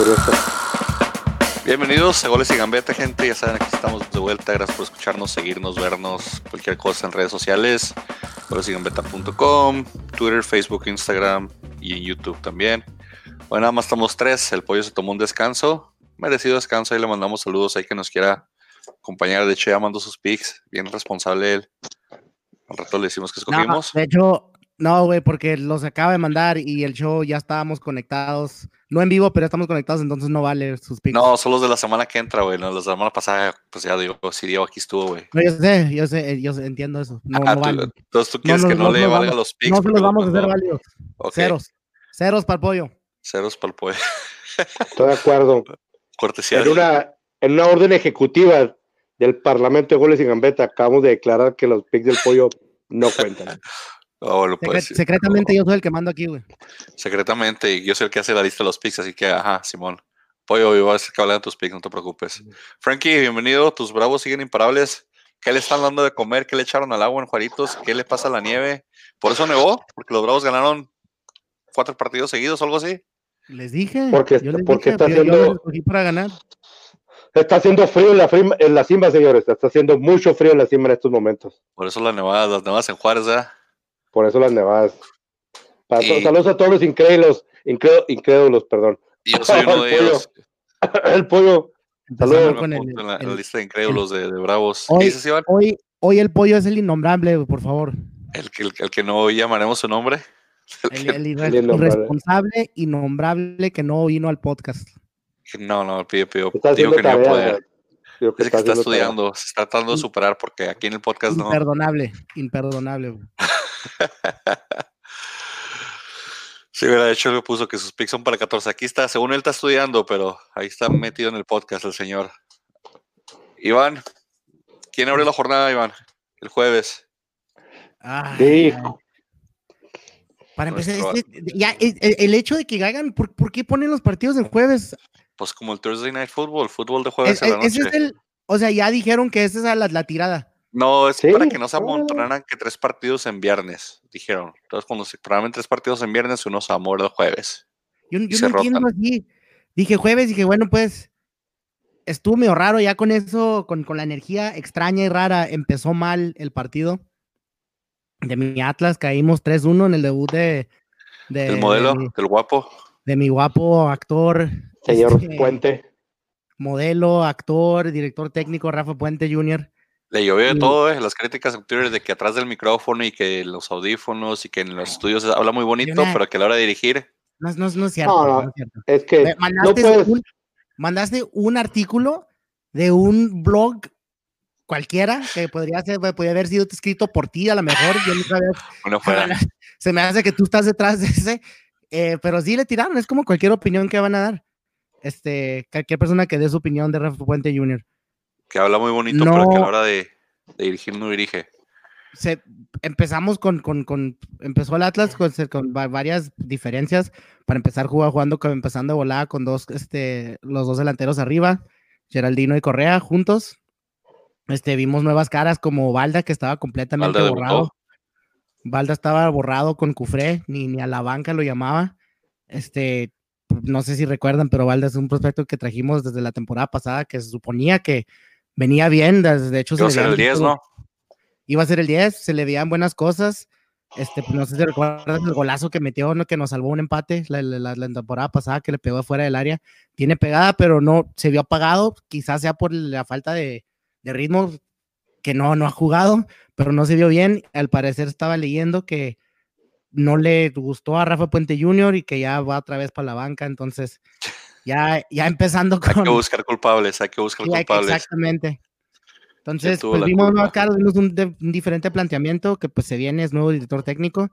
curiosa. Bienvenidos a Goles y Gambeta, gente. Ya saben, aquí estamos de vuelta. Gracias por escucharnos, seguirnos, vernos, cualquier cosa en redes sociales. Golesygambeta.com, Twitter, Facebook, Instagram y en YouTube también. Bueno, nada más estamos tres. El pollo se tomó un descanso, merecido descanso. Ahí le mandamos saludos ahí que nos quiera acompañar. De hecho, ya mandó sus pics. Bien responsable él. Al rato le decimos que escogimos. No, de hecho, no, güey, porque los acaba de mandar y el show ya estábamos conectados. No en vivo, pero estamos conectados, entonces no vale sus pics. No, son los de la semana que entra, güey. No, los de la semana pasada, pues ya digo, si Diego aquí estuvo, güey. No, yo sé, yo sé, yo sé, entiendo eso. No, Ah, no tú- vale. entonces tú quieres que no, le valga vamos- los pics. No se los vamos a hacer válidos. Ceros. Ceros para el pollo. Ceros para el pollo. Estoy de acuerdo. Cortesía En una, en una orden ejecutiva del Parlamento de Goles y Gambeta, acabamos de declarar que los picks del pollo no cuentan. Sí. secretamente yo soy el que mando aquí, güey. Secretamente, y yo soy el que hace la lista de los picks, así que, ajá, Simón. Pollo, yo voy a hacer que hablen de tus picks, no te preocupes. Frankie, bienvenido. Tus bravos siguen imparables. ¿Qué le están dando de comer? ¿Qué le echaron al agua en Juaritos? ¿Qué le pasa a la nieve? ¿Por eso nevó? ¿Porque los bravos ganaron cuatro partidos seguidos o algo así? Les dije. Porque- yo les porque dije, está haciendo- para ganar. Está haciendo frío en la, frim- en la cima, señores. Está haciendo mucho frío en la cima en estos momentos. Por eso las nevadas, las nevadas en Juárez, ¿verdad? Por eso las nevadas. Para Y- Saludos a todos los incrédulos, incré- incrédulos, perdón. Y yo soy uno de El pollo. ellos. El pollo. Saludos. con el- en, la, en la el- lista de incrédulos de, de bravos. Hoy- ¿Qué dices, Iván? hoy, hoy el pollo es el innombrable, por favor. El, que- el, el que no llamaremos su nombre. El, el irre- El innombrable. irresponsable, innombrable que no vino al podcast. No, no, pidió, Está digo que no iba a tarea. poder. Digo que Dice que está haciendo tarea. estudiando, se está tratando de superar porque aquí en el podcast no. Imperdonable, imperdonable. Sí, hubiera de hecho le puso que sus picks son para 14. Aquí está, según él está estudiando, pero ahí está metido en el podcast el señor. Iván, ¿quién abre la jornada, Iván? El jueves. Sí. ay. Para empezar, Nuestro- este- ya, el, hecho de que hagan, ¿por, por qué ponen los partidos en jueves? Pues como el Thursday Night Football, fútbol de jueves Es- la ese es el, o sea, ya dijeron que esa es la, la tirada. No, es Sí, para que no se amontonaran que tres partidos en viernes, dijeron. Entonces, cuando se programen tres partidos en viernes, uno se amor el jueves. Yo, yo no entiendo así. Dije jueves, dije, bueno, pues estuvo medio raro ya con eso, con, con la energía extraña y rara. Empezó mal el partido de mi Atlas, caímos 3-1 en el debut de, de, El modelo de mi, del guapo. de mi guapo actor, Señor este, Puente. modelo, actor, director técnico Rafa Puente Jr. Le llovió de todo, eh, las críticas en Twitter de que atrás del micrófono y que los audífonos y que en los estudios habla muy bonito, una- pero que a la hora de dirigir, No, no, no es cierto. No, no. es que mandaste, puedes. un, mandaste un artículo de un blog cualquiera que podría ser, podría haber sido escrito por ti a lo mejor. Yo no sabía- bueno, fuera. se me hace que tú estás detrás de ese, eh, pero sí le tiraron, es como cualquier opinión que van a dar. Este, cualquier persona que dé su opinión de Rafa Puente Jr. que habla muy bonito, pero que a la No. hora de, de dirigir no dirige. Se, empezamos con, con, con, empezó el Atlas con, con va- varias diferencias. Para empezar, jugaba jugando, empezando de volada con dos, este, los dos delanteros arriba, Geraldino y Correa juntos. Este, vimos nuevas caras como Valda, que estaba completamente Valda borrado. Valda estaba borrado con Cufré, ni, ni a la banca lo llamaba. Este, no sé si recuerdan, pero Valda es un prospecto que trajimos desde la temporada pasada, que se suponía que venía bien. De hecho, se Iba a ser el veían 10, muchos- ¿no? iba a ser el 10, se le veían buenas cosas. Este, pues, no sé si recuerdas el golazo que metió, ¿no? que nos salvó un empate la, la- la- temporada pasada, que le pegó fuera del área. Tiene pegada, pero no se vio apagado. Quizás sea por la falta de, de ritmo que no, no ha jugado, pero no se vio bien. Al parecer estaba leyendo que no le gustó a Rafa Puente Jr. y que ya va otra vez para la banca. Entonces, ya, ya empezando Hay con. que buscar culpables, hay que buscar Sí, hay culpables. exactamente. Entonces, pues vimos nuevas caras, vimos un, de- un diferente planteamiento que pues se viene, es nuevo director técnico.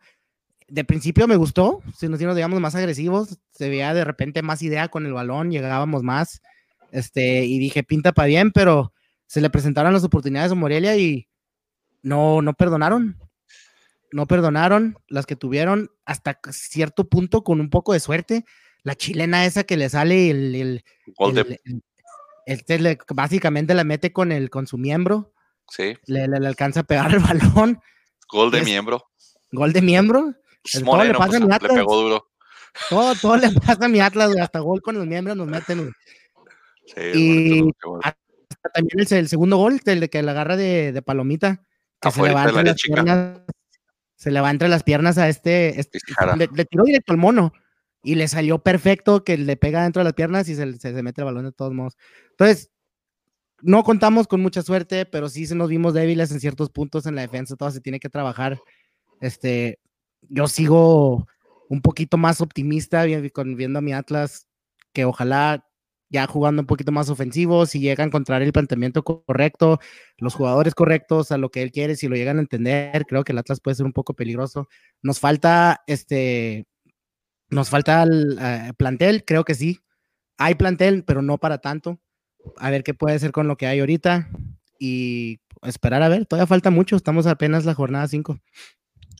De principio me gustó, si nos, si nos veíamos más agresivos, se veía de repente más idea con el balón, llegábamos más, este, y dije, pinta para bien, pero se le presentaron las oportunidades a Morelia y no, no perdonaron. No perdonaron las que tuvieron hasta cierto punto con un poco de suerte. La chilena esa que le sale el, el, Gol de- el- el- este le- básicamente la mete con el con su miembro, sí, le, le- le alcanza a pegar el balón, gol de Es- miembro. gol de miembro. Es todo le moreno, pasa pues, a mi le Atlas. pegó duro. Todo, todo le pasa a mi Atlas. Hasta gol con los miembros nos meten. Sí, Y- bonito. Hasta También el, el segundo gol, el que la agarra de, de palomita, que se le va entre las chica. piernas. Se le va entre las piernas a este. este- le tiró directo al mono. Y le salió perfecto que le pega dentro de las piernas y se, se, se mete el balón de todos modos. Entonces, no contamos con mucha suerte, pero sí se nos vimos débiles en ciertos puntos en la defensa. Todo se tiene que trabajar. Este, yo sigo un poquito más optimista viendo a mi Atlas, que ojalá ya jugando un poquito más ofensivo, si llega a encontrar el planteamiento co- correcto, los jugadores correctos a lo que él quiere, si lo llegan a entender, creo que el Atlas puede ser un poco peligroso. Nos falta este, nos falta el eh, plantel, creo que sí. Hay plantel, pero no para tanto. A ver qué puede ser con lo que hay ahorita y esperar a ver. Todavía falta mucho, estamos apenas la jornada 5.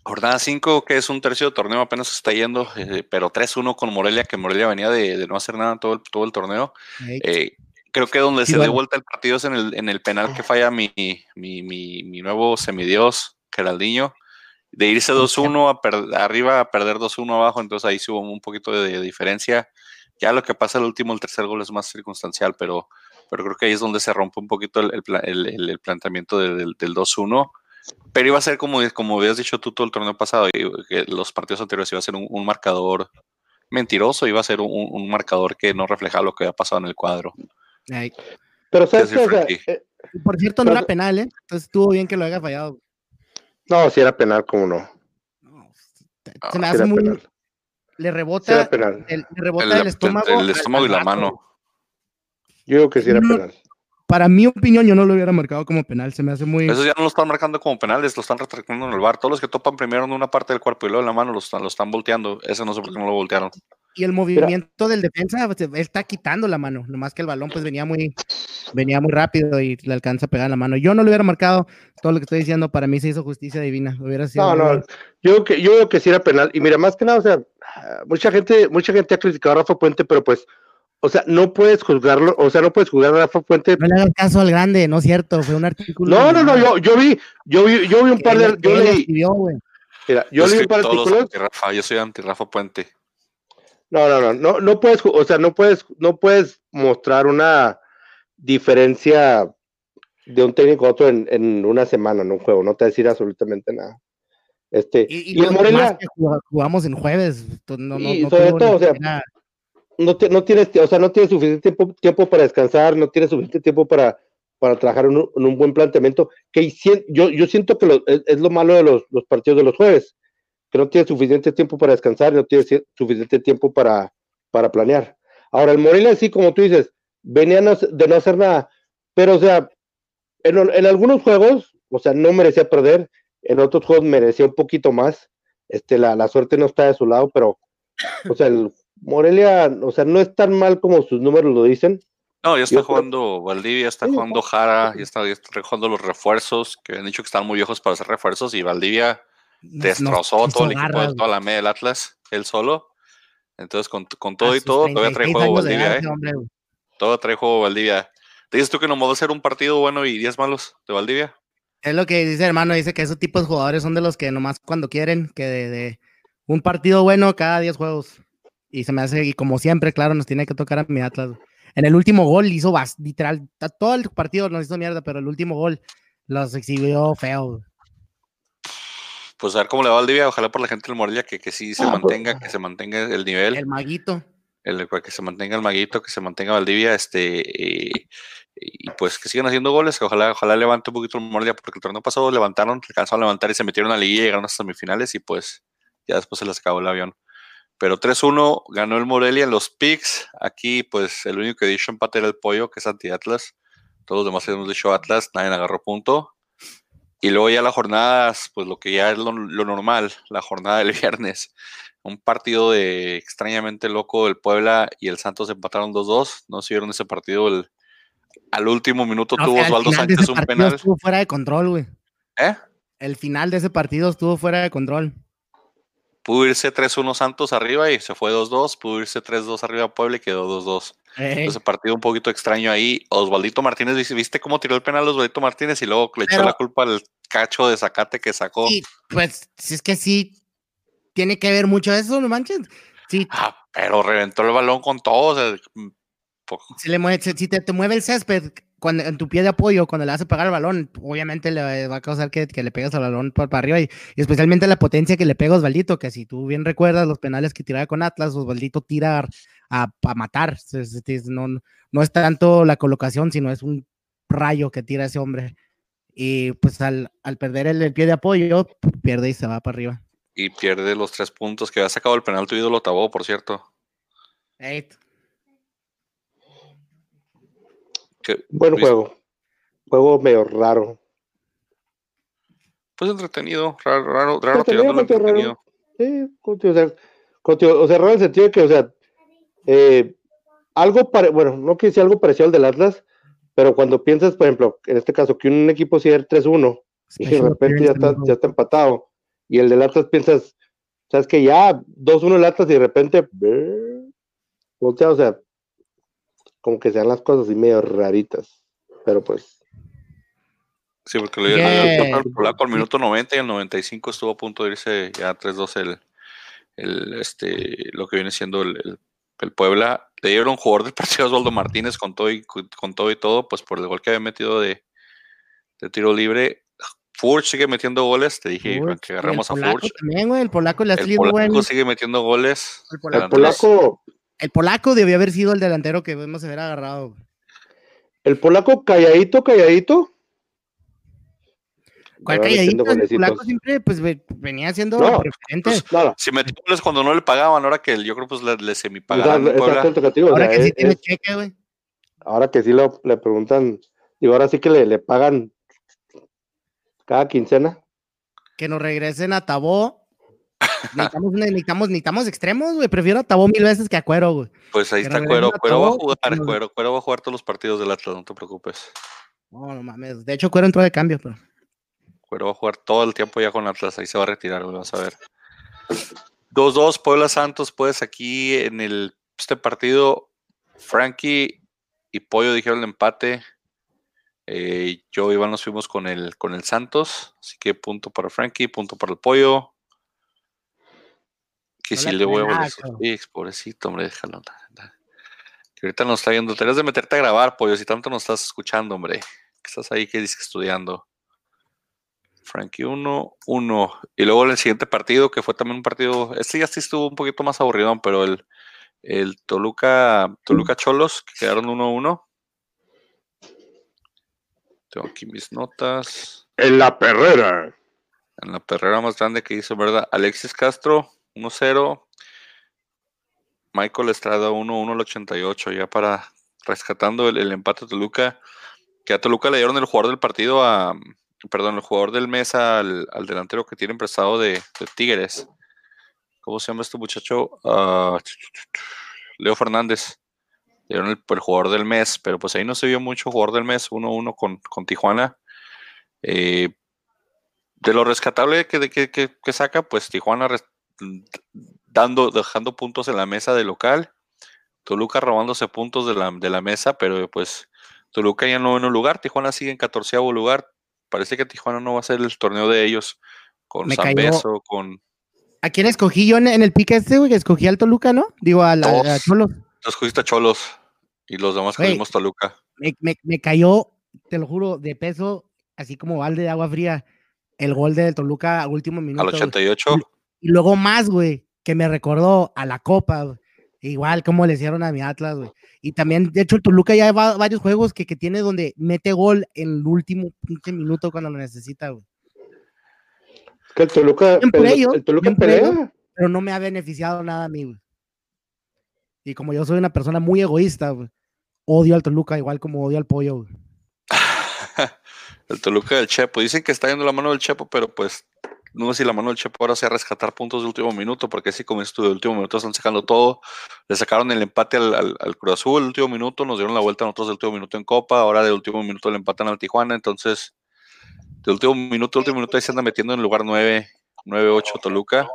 Jornada 5, que es un tercio de torneo, apenas está yendo, eh, pero 3-1 con Morelia, que Morelia venía de, de no hacer nada todo el, todo el torneo. Eh, creo que donde Sí, se bueno. dio vuelta el partido es en el, en el penal que falla mi, mi, mi, mi nuevo semidios, Geraldinho, de irse 2-1 a per- arriba a perder 2-1 abajo, entonces ahí sí hubo un poquito de, de diferencia. Ya lo que pasa el último, el tercer gol es más circunstancial, pero, pero creo que ahí es donde se rompe un poquito el, el el- el- planteamiento de- del, del 2-1. Pero iba a ser como, como habías dicho tú todo el torneo pasado, y que los partidos anteriores iba a ser un, un marcador mentiroso, iba a ser un, un marcador que no reflejaba lo que había pasado en el cuadro. Ay, Pero ¿sabes? O sea, eh, por cierto, no Pero- era penal, ¿eh? Entonces estuvo bien que lo haya fallado. No, si era penal, ¿cómo no? No, se se me hace era muy. penal. Le rebota, penal. el, le rebota El, estómago. el al- estómago y la mano. Yo digo que sí era No, penal. Para mi opinión, yo no lo hubiera marcado como penal. Se me hace muy. Esos ya no lo están marcando como penales, lo están retractando en el bar. Todos los que topan primero en una parte del cuerpo y luego en la mano lo están, lo están volteando. Ese no sé por qué no lo voltearon. Y el movimiento del defensa pues, él está quitando la mano, nomás que el balón pues venía muy, venía muy rápido y le alcanza a pegar la mano. Yo no lo hubiera marcado, todo lo que estoy diciendo, para mí se hizo justicia divina. Hubiera sido No, no, yo creo que, yo creo que sí era penal. Y mira, más que nada, o sea, mucha gente, mucha gente ha criticado a Rafa Puente, pero pues, o sea, no puedes juzgarlo, o sea, no puedes juzgar a Rafa Puente. No le hagas caso al grande, no es cierto, fue un artículo. No, no, no, yo, yo vi, yo vi, yo vi un par de, yo leí, mira, yo Yo leí un soy par de artículos. anti-Rafa, yo soy anti-Rafa Puente. No, no, no, no, no puedes, o sea, no puedes, no puedes mostrar una diferencia de un técnico a otro en, en una semana, en un juego, no te va a decir absolutamente nada. Este, Y, y, y el Morelia, jugamos en jueves. No, no, Y no sobre tuvo todo, ni o sea, siquiera- no, te- no tienes, o sea, no tienes suficiente tiempo, tiempo para descansar, no tienes suficiente tiempo para, para trabajar en un, en un buen planteamiento, que yo, yo siento que lo- es, es lo malo de los, los partidos de los jueves, que no tienes suficiente tiempo para descansar, no tienes ci- suficiente tiempo para, para planear. Ahora, el Morelia, sí, como tú dices, venía no- de no hacer nada, pero, o sea, en, en algunos juegos, o sea, no merecía perder, en otros juegos merecía un poquito más, este, la, la suerte no está de su lado, pero, o sea, el Morelia, o sea, no es tan mal como sus números lo dicen. No, ya está Yo creo- jugando Valdivia, está Sí, jugando Jara, ya está, ya está jugando los refuerzos, que habían dicho que están muy viejos para hacer refuerzos, y Valdivia destrozó todo el equipo, garras, toda la media del Atlas, él solo. Entonces, con, con todo y todo, todavía trae 36 juego Valdivia, edad, ¿eh? hombre. Todo trae juego Valdivia. ¿Dices tú que nomás va a ser un partido bueno y 10 malos de Valdivia? Es lo que dice hermano, dice que esos tipos de jugadores son de los que nomás cuando quieren, que de, de un partido bueno cada 10 juegos. Y se me hace, y como siempre, claro, nos tiene que tocar a mi Atlas. En el último gol hizo literal, todo el partido nos hizo mierda, pero el último gol los exhibió feo. Pues a ver cómo le va a Valdivia, ojalá por la gente del Morelia que, que sí se Ah, pues. mantenga, que se mantenga el nivel. El maguito. el, que se mantenga el maguito, que se mantenga Valdivia, este, y, y pues que sigan haciendo goles, que ojalá, ojalá levante un poquito el Morelia, porque el torneo pasado levantaron, alcanzaron a levantar y se metieron a la liguilla llegaron a semifinales y pues ya después se les acabó el avión. Pero 3-1 ganó el Morelia en los picks. Aquí, pues, el único que dicho empate era el pollo, que es anti-Atlas. Todos los demás hemos dicho Atlas, nadie agarró punto. Y luego ya las jornadas, pues lo que ya es lo, lo normal, la jornada del viernes un partido de extrañamente loco del Puebla y el Santos empataron 2-2. No si vieron ese partido. El, al último minuto No, tuvo al Osvaldo Sánchez ese un partido penal. Estuvo fuera de control, güey. ¿Eh? El final de ese partido estuvo fuera de control. Pudo irse 3-1 Santos arriba y se fue 2-2. Pudo irse 3-2 arriba Puebla y quedó 2-2. Ese partido un poquito extraño ahí. Osvaldito Martínez, ¿viste- ¿viste cómo tiró el penal Osvaldito Martínez y luego le echó la culpa al cacho de Zacate que sacó? Sí, pues si es que sí, tiene que ver mucho eso, no manches. Sí. Ah, pero reventó el balón con todo. O sea, mm, Si, le mueve, si te, te mueve el césped cuando, en tu pie de apoyo, cuando le hace pegar el balón, obviamente le va a causar que, que le pegas al balón por, para arriba y, y especialmente la potencia que le pega a Osvaldito, que si tú bien recuerdas los penales que tiraba con Atlas, Osvaldito tira a, a matar. No, no es tanto la colocación, sino es un rayo que tira ese hombre. Y pues al, al perder el, el pie de apoyo, pierde y se va para arriba. y pierde los tres puntos que había sacado el penal tu ídolo Tabó, por cierto. Ey, Que, Buen Luis, juego. Juego medio raro. Pues entretenido, raro, raro, raro Entretenido, tirándolo medio raro. entretenido. Sí, contigo, o sea, o sea, raro en el sentido de que, o sea, eh, algo pare, bueno, no que sea algo parecido al del Atlas, pero cuando piensas, por ejemplo, en este caso, que un equipo cierre 3-1 y de repente ya está, ya está empatado, y el del Atlas piensas, sabes que ya 2-1 el Atlas y de repente, eh, voltea, o sea, como que sean las cosas así medio raritas, pero pues, Sí, porque dio Yeah. el polaco al minuto 90 y al 95 estuvo a punto de irse ya 3-2 el, el, este, lo que viene siendo el, el- el Puebla. Le dieron un jugador del partido a Osvaldo Martínez con todo y, con todo y todo, pues por el gol que había metido de, de tiro libre. Furch sigue metiendo goles, te dije Furch, que agarramos a el Furch. También, güey, el polaco le ha El polaco buen- sigue metiendo goles. El el polaco, El polaco debió haber sido el delantero que debemos haber agarrado. el polaco calladito, calladito. ¿Cuál calladito? El polaco siempre pues, ve- venía siendo No, referente. pues, no, Si metió goles cuando no le pagaban, ahora que yo creo pues le, le o Ahora sea, que sí tiene es- cheque, güey. ahora que sí lo, le preguntan, digo, ahora sí que le, le pagan cada quincena. Que nos regresen a Tabó. Necesitamos, necesitamos, necesitamos extremos, güey. Prefiero a Tabó mil veces que a Cuero, güey. Pues ahí Que está Cuero. Cuero va a jugar. Cuero, Cuero va a jugar todos los partidos del Atlas, no te preocupes. No, no mames. De hecho, Cuero entró de cambio, pero. Cuero va a jugar todo el tiempo ya con Atlas, ahí se va a retirar, güey, vas a ver. 2-2, Puebla Santos, pues aquí en el, este partido, Frankie y Pollo dijeron el empate. Eh, yo y Iván nos fuimos con el, con el Santos, así que punto para Frankie, punto para el Pollo. Que No si le voy a picks, pobrecito, hombre, déjalo. Que ahorita nos está viendo, tenías de meterte a grabar, Pollo, si tanto nos estás escuchando, hombre. Que estás ahí, que dices estudiando. Frankie 1, 1. Y luego el siguiente partido, que fue también un partido, este ya sí estuvo un poquito más aburrido, pero el, el Toluca, Toluca Cholos, que quedaron 1-1. Tengo aquí mis notas. En la perrera. En la perrera más grande que hizo, ¿verdad? Alexis Castro, 1-0. Michael Estrada, 1-1 al 88, ya para rescatando el, empate a Toluca. Que a Toluca le dieron el jugador del partido a. Perdón, el jugador del mes al, al delantero que tiene prestado de, Tigres. ¿Cómo se llama este muchacho? Ah, Leo Fernández. Le dieron el, jugador del mes, pero pues ahí no se vio mucho jugador del mes, 1-1 con, con Tijuana. Eh, de lo rescatable que, que, que- saca, pues Tijuana dando, dejando puntos en la mesa de local, Toluca robándose puntos de la, de la mesa, pero pues Toluca ya en noveno lugar, Tijuana sigue en catorceavo lugar. Parece que Tijuana no va a ser el torneo de ellos con San Beso, con ¿A quién escogí yo en, el pique este, güey? Escogí al Toluca, ¿no? Digo, Todos. a Cholos. los jugadores Cholos y los demás Güey. cogimos Toluca. Me, me- me cayó, te lo juro, de peso, así como balde de agua fría, el gol del Toluca a último minuto. Al güey. 88, Y luego más, güey, que me recordó a la Copa, güey. Igual como le hicieron a mi Atlas, güey. Y también, de hecho, el Toluca ya va varios juegos que, que tiene donde mete gol en el último pinche minuto cuando lo necesita, güey. Que el Toluca, el, Toluca pelea. Pero no me ha beneficiado nada a mí, güey. Y como yo soy una persona muy egoísta, güey, odio al Toluca igual como odio al pollo, güey. el Toluca del Chepo. Dicen que está yendo la mano del Chepo, pero pues no sé si la mano del Chepo ahora sea rescatar puntos de último minuto, porque así como estuvo de último minuto están sacando todo. Le sacaron el empate al, al, al Cruz Azul el último minuto, nos dieron la vuelta a nosotros del último minuto en Copa, ahora del último minuto le empatan al Tijuana, entonces de último minuto, último minuto ahí se anda metiendo en el lugar 9, 9-8 Toluca.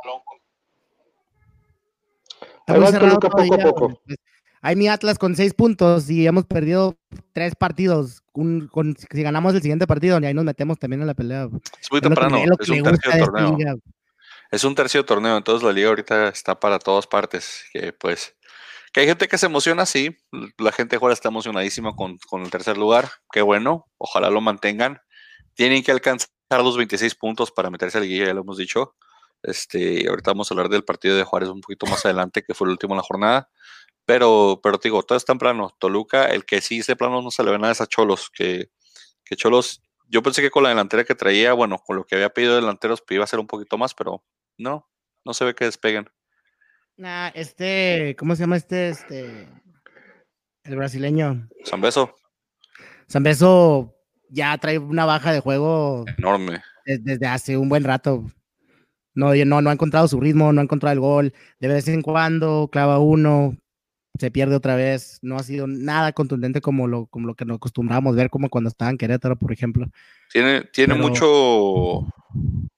Está Ahí va Toluca poco a poco. Pues, Hay mi Atlas con seis puntos y hemos perdido tres partidos. Un- con- si ganamos el siguiente partido, y ahí nos metemos también en la pelea. Es muy temprano, es es un tercio de torneo. liga, es un tercio de torneo, entonces la liga ahorita está para todas partes. Que pues, que hay gente que se emociona, sí. La gente ahora está emocionadísima con, con el tercer lugar. Qué bueno, ojalá lo mantengan. Tienen que alcanzar los 26 puntos para meterse a la liguilla, ya lo hemos dicho. Este, ahorita vamos a hablar del partido de Juárez un poquito más adelante, que fue el último en la jornada. Pero, pero te digo, todo es temprano. Toluca, el que sí de plano no se le ve nada es a Cholos, que, que Cholos, yo pensé que con la delantera que traía, bueno, con lo que había pedido delanteros, pues iba a ser un poquito más, pero no, no se ve que despeguen. Nah, este, ¿cómo se llama este? Este, el brasileño. Zambeso. Zambeso ya trae una baja de juego enorme desde hace un buen rato. No, no, no ha encontrado su ritmo, no ha encontrado el gol. De vez en cuando clava uno, se pierde otra vez. No ha sido nada contundente como lo, como lo que nos acostumbrábamos ver, como cuando estaba en Querétaro, por ejemplo. Tiene, tiene mucho,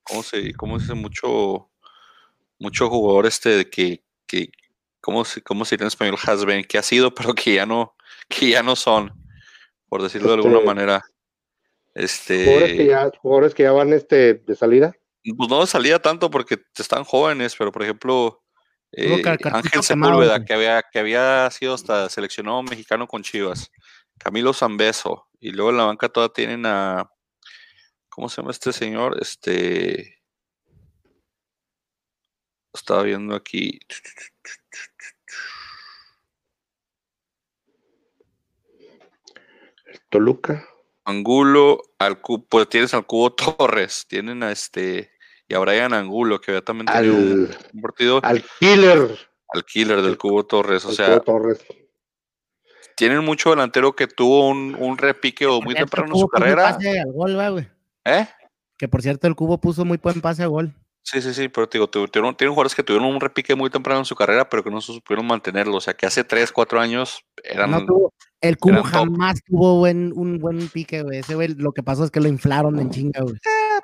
¿cómo se, cómo dice? Mucho, mucho jugador este que, que ¿cómo se, cómo se dice en español? Has been, que ha sido, pero que ya no, que ya no son, por decirlo de alguna Este, manera. Este, Jugadores que ya, jugadores que ya van este, de salida. pues no salía tanto porque están jóvenes, pero por ejemplo, eh, Ángel Sepúlveda, que había, que había sido hasta seleccionado mexicano con Chivas, Camilo Zambeso, y luego en la banca toda tienen a, ¿cómo se llama este señor? Este, estaba viendo aquí, Toluca. Angulo, al Cu- pues tienes al Cubo Torres, tienen a este, y a Brian Angulo, que había también tenido un, Al, un partido, al killer. al killer del Cubo Torres, o al sea, Cubo Torres. tienen mucho delantero que tuvo un, un repique o muy temprano en su puso carrera. pase al gol, güey. ¿Eh? Que por cierto, el Cubo puso muy buen pase a gol. Sí, sí, sí, pero te digo, tu- tuvieron, tienen jugadores que tuvieron un repique muy temprano en su carrera, pero que no se supieron mantenerlo. O sea, que hace 3, 4 años eran. No tuvo- el Cubo top. jamás tuvo buen, un buen pique, güey. Ese güey, lo que pasó es que lo inflaron en chinga, güey.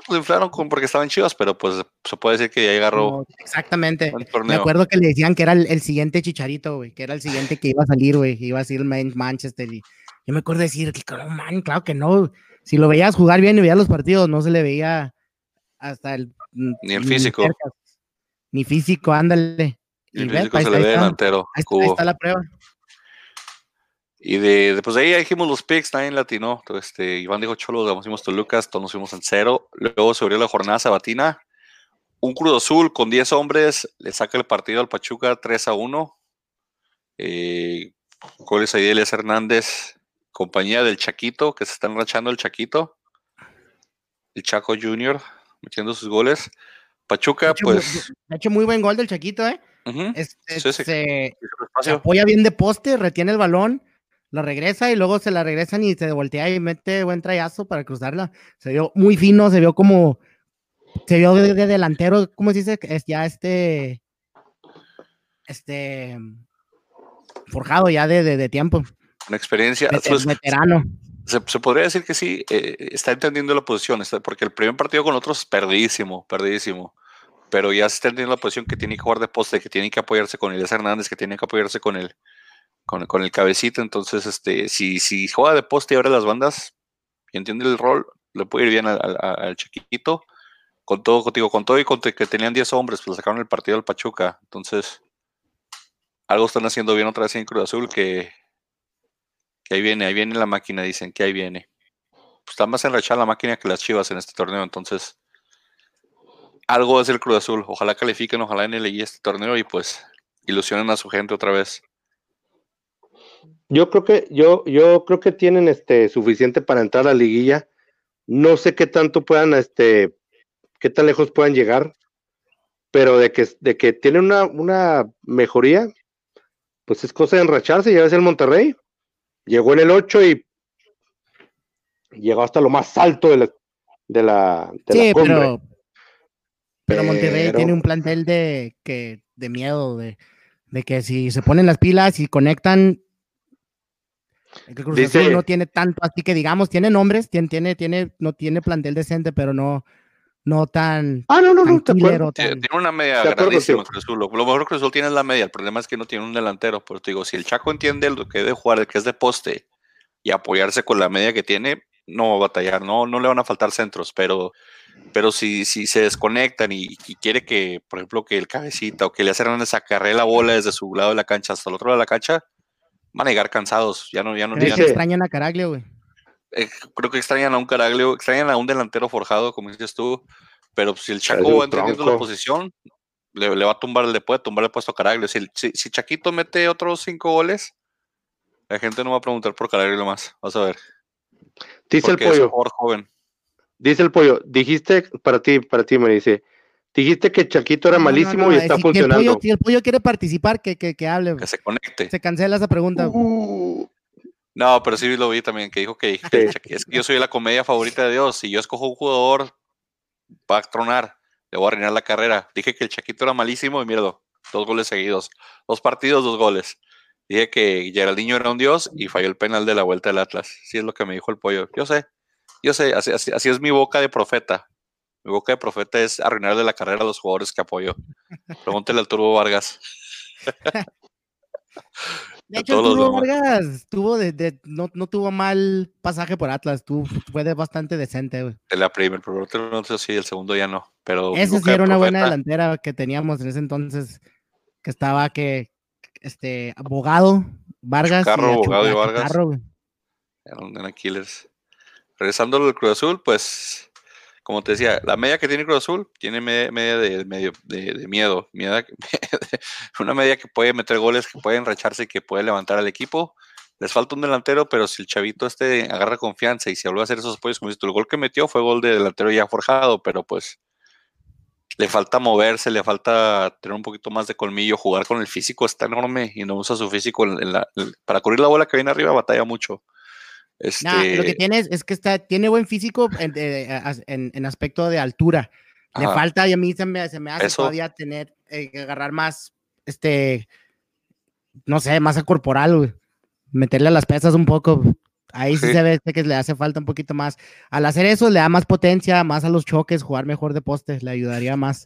Eh, pues inflaron con, porque estaban chivas, pero pues se puede decir que ya agarró No, exactamente. Me acuerdo que le decían que era el, el siguiente chicharito, güey, que era el siguiente que iba a salir, güey, iba a salir en Manchester. Y yo me acuerdo de decir, que no, man, claro que no. Si lo veías jugar bien y veías los partidos, no se le veía hasta el. Ni el físico. cerca. Ni físico, ándale. Y el físico se le ve delantero. Ahí está la prueba. Y de, de, pues de ahí dijimos los picks, nadie latino. Entonces, este, Iván dijo Cholos, vamos fuimos Tolucas, todos nos fuimos en cero. Luego se abrió la jornada sabatina. Un Cruz Azul con 10 hombres le saca el partido al Pachuca 3 a 1. Eh, goles ahí de Elias Hernández, compañía del Chaquito, que se está enrachando el Chaquito. El Chaco Junior, metiendo sus goles. Pachuca, hecho, pues. de hecho, muy buen gol del Chaquito, ¿eh? Este, Sí, sí. Se, se apoya bien de poste, retiene el balón, la regresa y luego se la regresan y se voltea y mete buen trayazo para cruzarla. Se vio muy fino, se vio como, se vio de, de delantero, ¿cómo se dice? Es ya este, este, forjado ya de, de, de tiempo, Una experiencia. Pues, veterano. Se, se podría decir que sí, eh, está entendiendo la posición, está- porque el primer partido con otros es perdidísimo, perdidísimo. Pero ya se está entendiendo la posición que tiene que jugar de poste, que tiene que apoyarse con Elias Hernández, que tiene que apoyarse con el, con, con el cabecita. Entonces, este, si, si juega de poste y abre las bandas y entiende el rol, le puede ir bien al, chiquito. Con todo, contigo, con todo y con que tenían 10 hombres, pues sacaron el partido al Pachuca. Entonces, algo están haciendo bien otra vez en Cruz Azul que, ahí viene, ahí viene la máquina, dicen que ahí viene. Pues está más enrachada la máquina que las chivas en este torneo, entonces algo es el Cruz Azul. Ojalá califiquen, ojalá en el este torneo y pues ilusionen a su gente otra vez. Yo creo que, yo, yo creo que tienen este suficiente para entrar a la liguilla. No sé qué tanto puedan, este, qué tan lejos puedan llegar, pero de que, de que tienen una, una mejoría, pues es cosa de enracharse. Ya ves el Monterrey, llegó en el 8 y llegó hasta lo más alto de la, de la, de la Sí, cumbre. pero, pero Monterrey Pero- tiene un plantel de, que, de miedo, de, de que si se ponen las pilas y conectan, el Cruz Dice- Azul no tiene tanto, así que digamos, tiene nombres, tiene, tiene, tiene, no tiene plantel decente, pero no, no tan, Ah, no, no, no, te acuerdo. Tiene tan- tiene una media De grandísima. Cruz Azul. Lo, lo mejor que Cruz Azul tiene es la media. El problema es que no tiene un delantero. Pero te digo, si el Chaco entiende lo que debe jugar, el que es de poste, y apoyarse con la media que tiene, no va a batallar. No, no le van a faltar centros, pero pero si, si se desconectan y, quiere que, por ejemplo, que el cabecita o que le hacen esa carrera la bola desde su lado de la cancha hasta el otro lado de la cancha, van a llegar cansados. Ya no, ya no. Extrañan a Caraglio, güey. Eh, creo que extrañan a un Caraglio, extrañan a un delantero forjado, como dices tú, pero si el Chaco va entendiendo la posición, le, va a tumbar, le puede tumbar el puesto a Caraglio. Si, si, Chaquito mete otros cinco goles, la gente no va a preguntar por Caraglio más. Vas a ver. Dice el pollo. joven. Dice el pollo, dijiste para ti, para ti me dice, dijiste que Chaquito era malísimo y está funcionando. Si el, pollo, quiere participar, que, que, que, hable. Que se conecte. Se cancela esa pregunta. Uh. No, pero sí lo vi también, que dijo que, es que yo soy la comedia favorita de Dios. Si yo escojo un jugador, va a tronar, le voy a arruinar la carrera. Dije que el Chaquito era malísimo y míralo, dos goles seguidos. Dos partidos, dos goles. Dije que Geraldinho era un dios y falló el penal de la vuelta del Atlas. Sí es lo que me dijo el pollo. Yo sé. Yo sé, así, así, es mi boca de profeta. Mi boca de profeta es arruinarle la carrera a los jugadores que apoyo. Pregúntele al Turbo Vargas. De hecho, el Turbo Vargas tuvo de, no, no, tuvo mal pasaje por Atlas, tuvo, fue de bastante decente, güey. De la primera, pero no sé si el segundo ya no. Pero Esa sí era una buena delantera que teníamos en ese entonces, que estaba que, este, abogado, Vargas. Carro, abogado y Vargas. Eran killers regresando al Cruz Azul, pues, como te decía, la media que tiene Cruz Azul tiene media, de, medio, de, miedo, una media que puede meter goles, que puede enracharse que puede levantar al equipo. Les falta un delantero, pero si el chavito este agarra confianza y se vuelve a hacer esos apoyos, como dices el gol que metió fue gol de delantero ya forjado, pero pues le falta moverse, le falta tener un poquito más de colmillo, jugar con el físico está enorme y no usa su físico para cubrir la bola que viene arriba, batalla mucho lo que este tiene es, que está, tiene buen físico en, en, aspecto de altura. Le falta, y a mí se me, se me hace todavía tener, eh, agarrar más, este, no sé, masa corporal, Meterle a las pesas un poco. Ahí sí, se ve que le hace falta un poquito más. Al hacer eso, le da más potencia, más a los choques, jugar mejor de postes, le ayudaría más.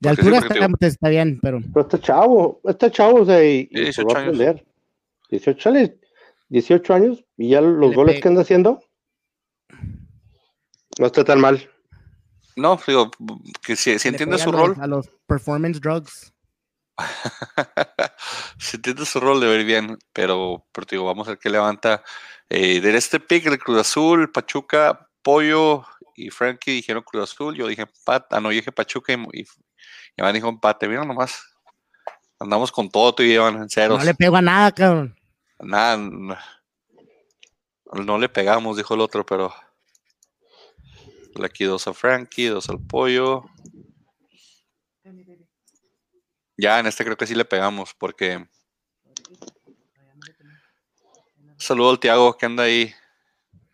De altura está, bien, pero. Pero está chavo, está chavo, o sea, y, 18 años. 18 años. 18 años y ya los goles que anda haciendo no está tan mal. No, digo, que si, entiende su rol. A los performance drugs. si entiende su rol, de ir bien, pero, pero digo, vamos a ver qué levanta. Eh, de este pick de Cruz Azul, Pachuca, Pollo y Frankie dijeron Cruz Azul. Yo dije Pat, ah, no, yo dije Pachuca y, y, y dijo empate. Mira nomás, andamos con todo, tú y llevan en ceros. No le pego a nada, cabrón. Nada, no, le pegamos, dijo el otro, pero aquí dos a Frankie, dos al pollo. Ya, en este creo que sí le pegamos, porque. Saludo al Tiago que anda ahí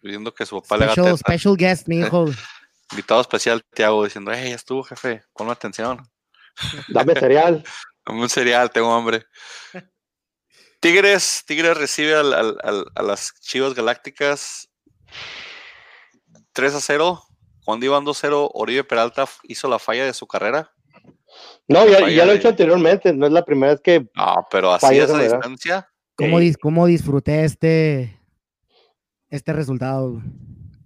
pidiendo que su papá le haga Special guest, mi hijo. Invitado especial, Tiago, diciendo: Hey, ya estuvo, jefe, ponme atención. Dame cereal. Dame un cereal, tengo hambre. Tigres, Tigres recibe a las Chivas Galácticas 3 a 0. Cuando iban 2-0, Oribe Peralta hizo la falla de su carrera. No, ya, lo he hecho anteriormente, no es la primera vez que. No, pero así a esa distancia. ¿Cómo, disfruté este, este resultado?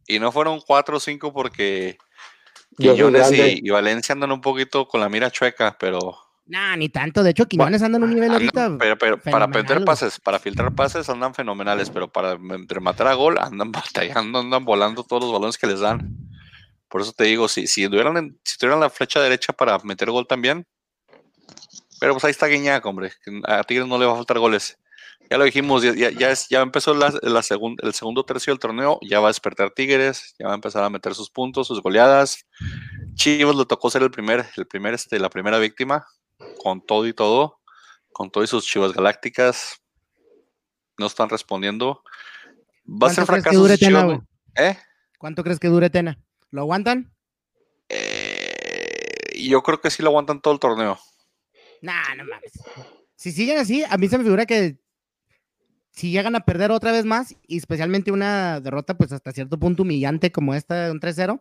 Y no fueron 4 o 5 porque Quiñones y, y, Valencia andan un poquito con la mira chueca, pero Nah, ni tanto. De hecho, Quiñones anda en un nivel ahorita. Pero, pero para meter pases, para filtrar pases andan fenomenales, pero para rematar a gol andan batallando, andan volando todos los balones que les dan. Por eso te digo, si, si, tuvieran, si tuvieran la flecha derecha para meter gol también. Pero pues ahí está Guiñac, hombre. A Tigres no le va a faltar goles. Ya lo dijimos, ya, ya, es, ya empezó la, la el segundo tercio del torneo, ya va a despertar Tigres, ya va a empezar a meter sus puntos, sus goleadas. Chivas le tocó ser el primer, el primer, este, la primera víctima, con todo y todo, con todas sus chivas galácticas, no están respondiendo. Va a ser fracaso. ¿Eh? ¿Cuánto crees que dure Tena? ¿Lo aguantan? Eh, yo creo que sí lo aguantan todo el torneo. Nah, no mames. Si siguen así, a mí se me figura que si llegan a perder otra vez más, y especialmente una derrota, pues hasta cierto punto humillante como esta de un 3-0,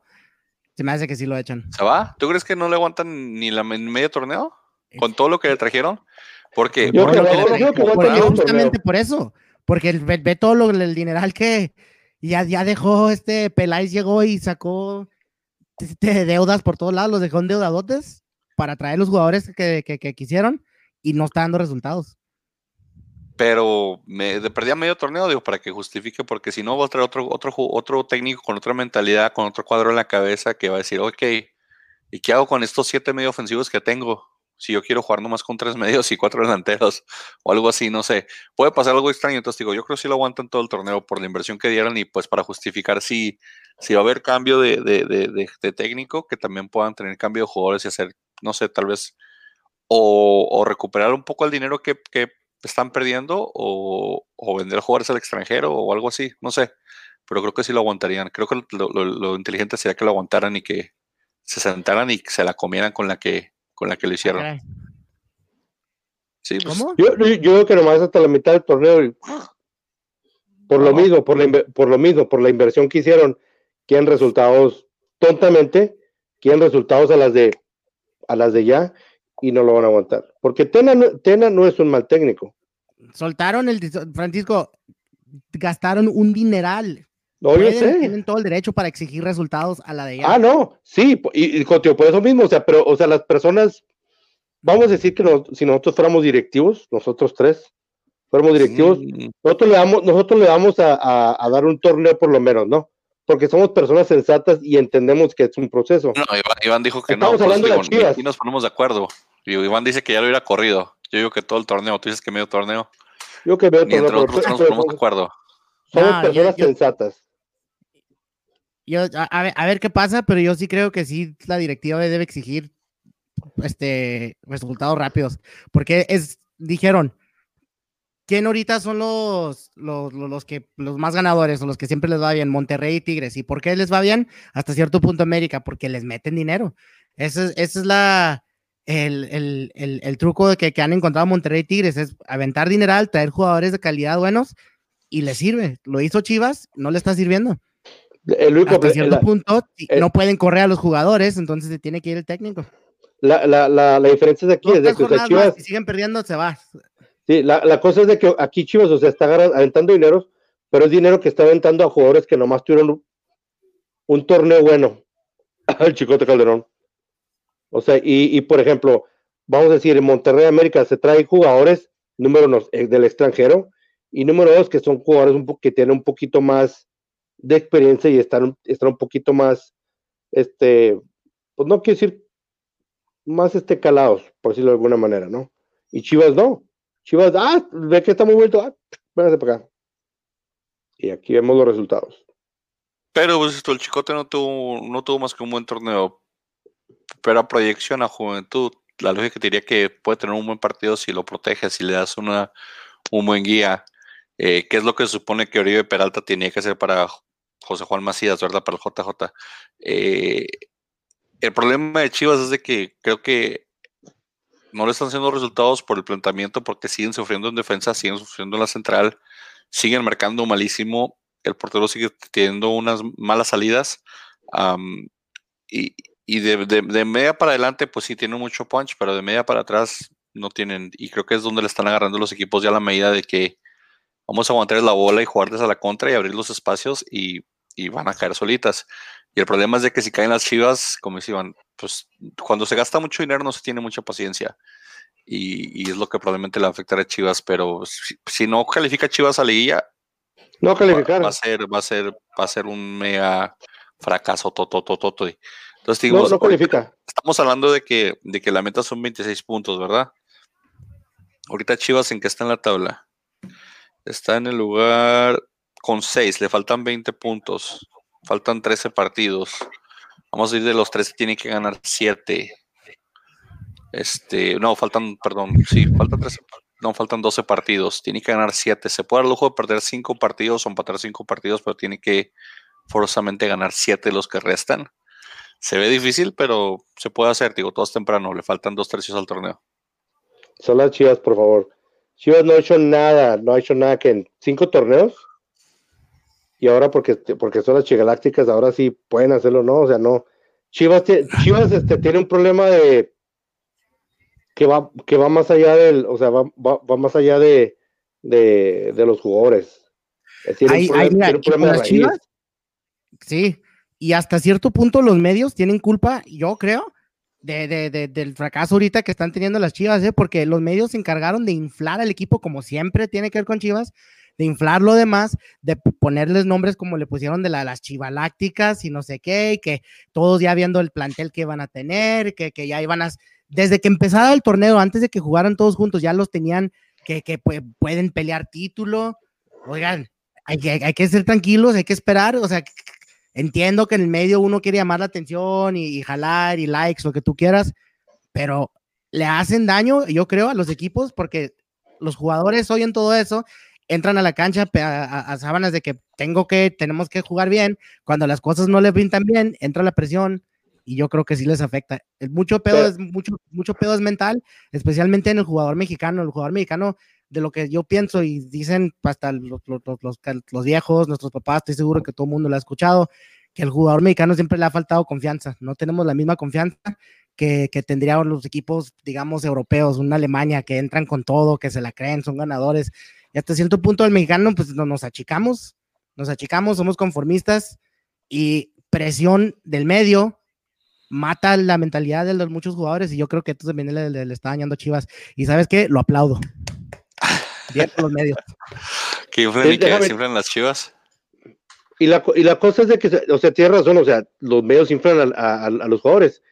se me hace que sí lo echan. ¿Se va? ¿Tú crees que no le aguantan ni la medio torneo? Con todo lo que le trajeron. Porque justamente por eso, porque ve, todo lo, el dineral que ya, ya dejó este Peláez llegó y sacó te deudas por todos lados, los dejó en deudadotes para traer los jugadores que, que, quisieron y no está dando resultados. Pero me de perdía medio torneo, digo, para que justifique, porque si no va a traer otro, otro, otro técnico con otra mentalidad, con otro cuadro en la cabeza que va a decir, ok, ¿y qué hago con estos siete medio ofensivos que tengo? Si yo quiero jugar nomás con tres medios y cuatro delanteros o algo así, no sé, puede pasar algo extraño. Entonces digo, yo creo que sí lo aguantan todo el torneo por la inversión que dieron y pues para justificar si, si va a haber cambio de, de, técnico, que también puedan tener cambio de jugadores y hacer, no sé, tal vez, o, recuperar un poco el dinero que, están perdiendo o, vender jugadores al extranjero o algo así, no sé. Pero creo que sí lo aguantarían. Creo que lo, lo inteligente sería que lo aguantaran y que se sentaran y se la comieran con la que con la que lo hicieron. Sí, pues, ¿Cómo? Yo, yo, creo que nomás hasta la mitad del torneo. por lo mismo, por, la, por lo mismo, por la inversión que hicieron, quieren resultados tontamente, quieren resultados a las de a las de ya y no lo van a aguantar. Porque Tena, Tena no es un mal técnico. Soltaron el Francisco, gastaron un dineral no, yo sé. Tienen todo el derecho para exigir resultados a la de ella. Ah, no, sí, y, y por eso mismo, o sea, pero, o sea, las personas, vamos a decir que si nosotros fuéramos directivos, nosotros tres, fuéramos directivos, nosotros le damos, nosotros le vamos a, dar un torneo por lo menos, ¿no? Porque somos personas sensatas y entendemos que es un proceso. No, Iván, dijo que no, hablando pues, y nos ponemos de acuerdo. Iván dice que ya lo hubiera corrido. Yo digo que todo el torneo, tú dices que medio torneo. Yo que veo todo entre nosotros nos ponemos de acuerdo. Somos personas sensatas yo, a, ver, qué pasa, pero yo sí creo que sí la directiva debe exigir este resultados rápidos, porque es dijeron quién ahorita son los, los, que los más ganadores o los que siempre les va bien, Monterrey y Tigres, y por qué les va bien hasta cierto punto América, porque les meten dinero. Ese, ese es la el, el, truco de que, que, han encontrado Monterrey y Tigres, es aventar dineral, traer jugadores de calidad buenos y le sirve. Lo hizo Chivas, no le está sirviendo. El único, Hasta cierto punto no pueden correr a los jugadores, entonces se tiene que ir el técnico. La, la, la, la diferencia de aquí es de que Chivas, si siguen perdiendo, se va. Sí, la, la, cosa es de que aquí Chivas, o sea, está aventando dinero, pero es dinero que está aventando a jugadores que nomás tuvieron un, torneo bueno. El Chicote Calderón. O sea, y, y, por ejemplo, vamos a decir, en Monterrey América se trae jugadores, número uno, eh, del extranjero, y número dos, que son jugadores un que tienen un poquito más de experiencia y estar, estar un poquito más, este, pues no quiero decir más este calados, por decirlo de alguna manera, ¿no? Y Chivas no. Chivas, ah, ve que está muy vuelto, ah, véngase para acá. Y aquí vemos los resultados. Pero pues esto, el Chicote no tuvo, no tuvo más que un buen torneo. Pero a proyección a juventud, la lógica te diría que puede tener un buen partido si lo proteges, si le das una, un buen guía. Eh, ¿Qué es lo que se supone que Oribe Peralta tenía que hacer para José Juan Macías, ¿verdad? Para el JJ. Eh, el problema de Chivas es de que creo que no le están haciendo resultados por el planteamiento porque siguen sufriendo en defensa, siguen sufriendo en la central, siguen marcando malísimo, el portero sigue teniendo unas malas salidas y, de, media para adelante pues sí tiene mucho punch, pero de media para atrás no tienen y creo que es donde le están agarrando los equipos ya a la medida de que vamos a aguantar la bola y jugar desde la contra y abrir los espacios y y van a caer solitas. Y el problema es de que si caen las chivas, como decían, pues cuando se gasta mucho dinero no se tiene mucha paciencia. Y, es lo que probablemente le va a afectar a Chivas, pero si, no califica Chivas a liguilla, no calificar. Va, a ser, va a ser, va a ser un mega fracaso toto, toto, Entonces digo, no, califica. Estamos hablando de que, de que la meta son 26 puntos, ¿verdad? Ahorita Chivas en que está en la tabla. Está en el lugar con 6, le faltan 20 puntos, faltan 13 partidos. Vamos a ir de los 13, tiene que ganar 7. Este, no, faltan, perdón, sí, faltan 13, no, faltan 12 partidos, tiene que ganar 7. Se puede dar el lujo de perder 5 partidos o empatar 5 partidos, pero tiene que forzosamente ganar 7 los que restan. Se ve difícil, pero se puede hacer, digo, todo es temprano, le faltan 2 tercios al torneo. Son las Chivas, por favor. Chivas no ha hecho nada, no ha hecho nada que en 5 torneos y ahora porque, porque son las chigalácticas, ahora sí pueden hacerlo, ¿no? O sea, no. Chivas, Chivas este, tiene un problema de que va, que va más allá del, o sea, va, va, más allá de, de, de, los jugadores. Tiene un problema, de Chivas, sí, y hasta cierto punto los medios tienen culpa, yo creo, de, del fracaso ahorita que están teniendo las Chivas, ¿eh? porque los medios se encargaron de inflar al equipo como siempre tiene que ver con Chivas, de inflar lo demás, de ponerles nombres como le pusieron de la, las chivalácticas y no sé qué, y que todos ya viendo el plantel que iban a tener, que, que ya iban a, desde que empezara el torneo, antes de que jugaran todos juntos, ya los tenían que, que pueden pelear título. Oigan, hay que, hay que ser tranquilos, hay que esperar, o sea, entiendo que en el medio uno quiere llamar la atención y, y jalar y likes, lo que tú quieras, pero le hacen daño, yo creo, a los equipos porque los jugadores oyen todo eso entran a la cancha a, sábanas de que tengo que, tenemos que jugar bien, cuando las cosas no le pintan bien, entra la presión y yo creo que sí les afecta. Mucho pedo es mucho, mucho pedo es mental, especialmente en el jugador mexicano, el jugador mexicano de lo que yo pienso y dicen hasta los, los, los, viejos, nuestros papás, estoy seguro que todo el mundo lo ha escuchado, que el jugador mexicano siempre le ha faltado confianza, no tenemos la misma confianza que, que tendrían los equipos, digamos, europeos, una Alemania que entran con todo, que se la creen, son ganadores y hasta cierto punto el mexicano, pues nos achicamos, nos achicamos, somos conformistas y presión del medio mata la mentalidad de los muchos jugadores y yo creo que esto también le, está dañando a Chivas. Y sabes qué, lo aplaudo. Bien por los medios. Que inflan y que las Chivas. Y la, y la cosa es de que, o sea, tienes razón, o sea, los medios inflan a, los jugadores,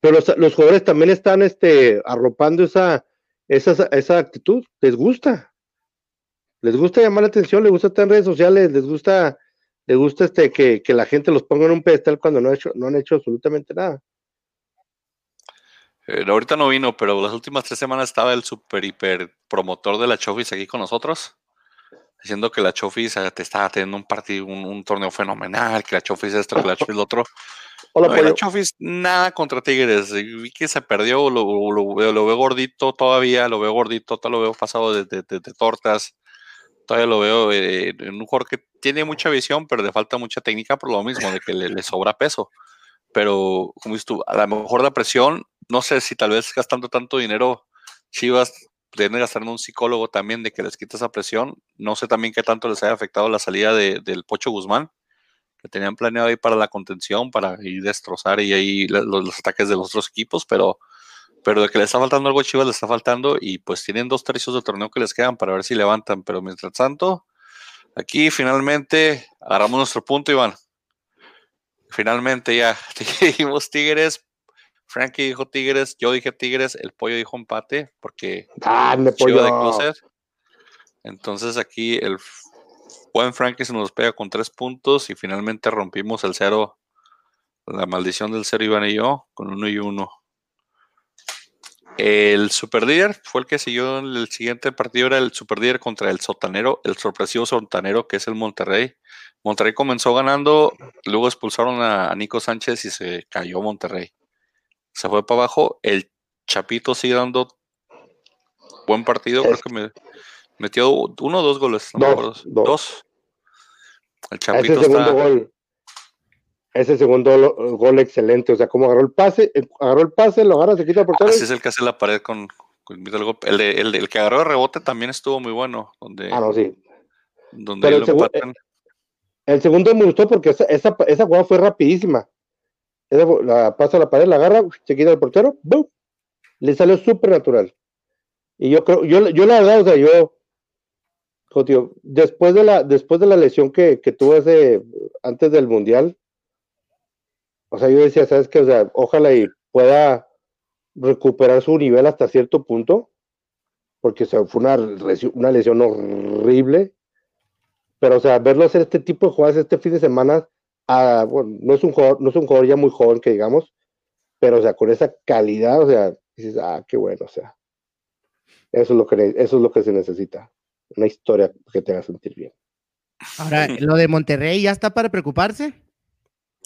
pero los, los, jugadores también están este, arropando esa, esa, esa actitud, les gusta les gusta llamar la atención, les gusta estar en redes sociales, les gusta, les gusta este que, la gente los ponga en un pedestal cuando no, hecho, no han hecho absolutamente nada. Eh, ahorita no vino, pero las últimas tres semanas estaba el super hiper promotor de la Chofis aquí con nosotros, diciendo que la Chofis eh, te estaba teniendo un partido, un, torneo fenomenal, que la Chofis esto, que la Chofis lo otro. Hola, la Chofis nada contra Tigres. Vi que se perdió, lo, lo, veo gordito todavía, lo veo gordito, lo veo pasado de tortas todavía lo veo eh, en un jugador que tiene mucha visión, pero le falta mucha técnica por lo mismo, de que le, sobra peso. Pero, como dices tú, a lo mejor la presión, no sé si tal vez gastando tanto dinero, Chivas deben gastar en un psicólogo también de que les quita esa presión. No sé también qué tanto les haya afectado la salida del Pocho Guzmán, que tenían planeado ahí para la contención, para ir destrozar y ahí los, los ataques de los otros equipos, pero pero de que le está faltando algo a Chivas le está faltando y pues tienen dos tercios de torneo que les quedan para ver si levantan, pero mientras tanto, aquí finalmente agarramos nuestro punto, Iván. Finalmente ya dijimos Tigres, Frankie dijo Tigres, yo dije Tigres, el pollo dijo empate porque ah, pollo. de Entonces aquí el buen Frankie se nos pega con tres puntos y finalmente rompimos el cero, la maldición del cero Iván y yo, con uno y uno. El Super fue el que siguió en el siguiente partido, era el Super contra el Sotanero, el sorpresivo Sotanero que es el Monterrey. Monterrey comenzó ganando, luego expulsaron a, Nico Sánchez y se cayó Monterrey. Se fue para abajo, el Chapito sigue dando buen partido, creo que me metió uno o dos goles, dos, El Chapito está... Ese segundo gol excelente, o sea, como agarró el pase, eh, agarró el pase, lo agarra, se quita por todo. Así es el que hace la pared con, el, el, el, que agarró el rebote también estuvo muy bueno. Donde, ah, no, sí. Donde Pero el, el, segundo me gustó porque esa, esa, esa jugada fue rapidísima. la pasa a la pared, la agarra, se quita el portero, ¡boom! Le salió súper natural. Y yo creo, yo, yo la verdad, o sea, yo, tío, después de la, después de la lesión que, que tuvo ese, antes del mundial, o sea, yo decía, ¿sabes qué? O sea, ojalá y pueda recuperar su nivel hasta cierto punto, porque fue una, lesión horrible. Pero, o sea, verlo hacer este tipo de jugadas este fin de semana, bueno, no es un jugador, no es un jugador ya muy joven que digamos, pero, o sea, con esa calidad, o sea, dices, ah, qué bueno, o sea, eso es lo que, eso es lo que se necesita, una historia que te haga sentir bien. Ahora, lo de Monterrey ya está para preocuparse.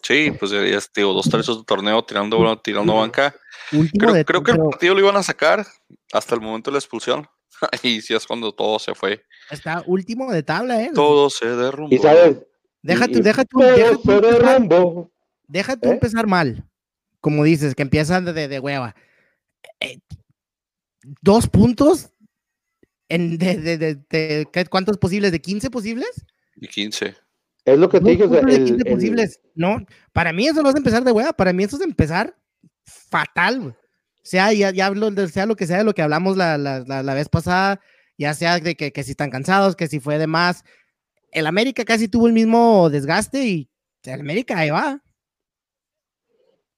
Sí, pues ya, digo, dos tercios de torneo tirando, tirando banca. Creo, creo, que el partido lo iban a sacar hasta el momento de la expulsión. y sí es cuando todo se fue. Está último de tabla, ¿eh? Todo se derrumbó. Y sabes, deja tú, deja tú, empezar, deja tú ¿Eh? empezar mal. Como dices, que empiezan de, de hueva. Eh, dos puntos en de, de, de, ¿cuántos posibles? ¿De 15 posibles? De 15. Es lo que te dije. O sea, puntos de el- 15 el- posibles. No, para mí eso no es empezar de hueva, para mí eso es empezar fatal, güey. Sea, ya, ya hablo de- sea lo que sea de lo que hablamos la, la, la, la vez pasada, ya sea de que, que si están cansados, que si fue de más. El América casi tuvo el mismo desgaste y el América ahí va.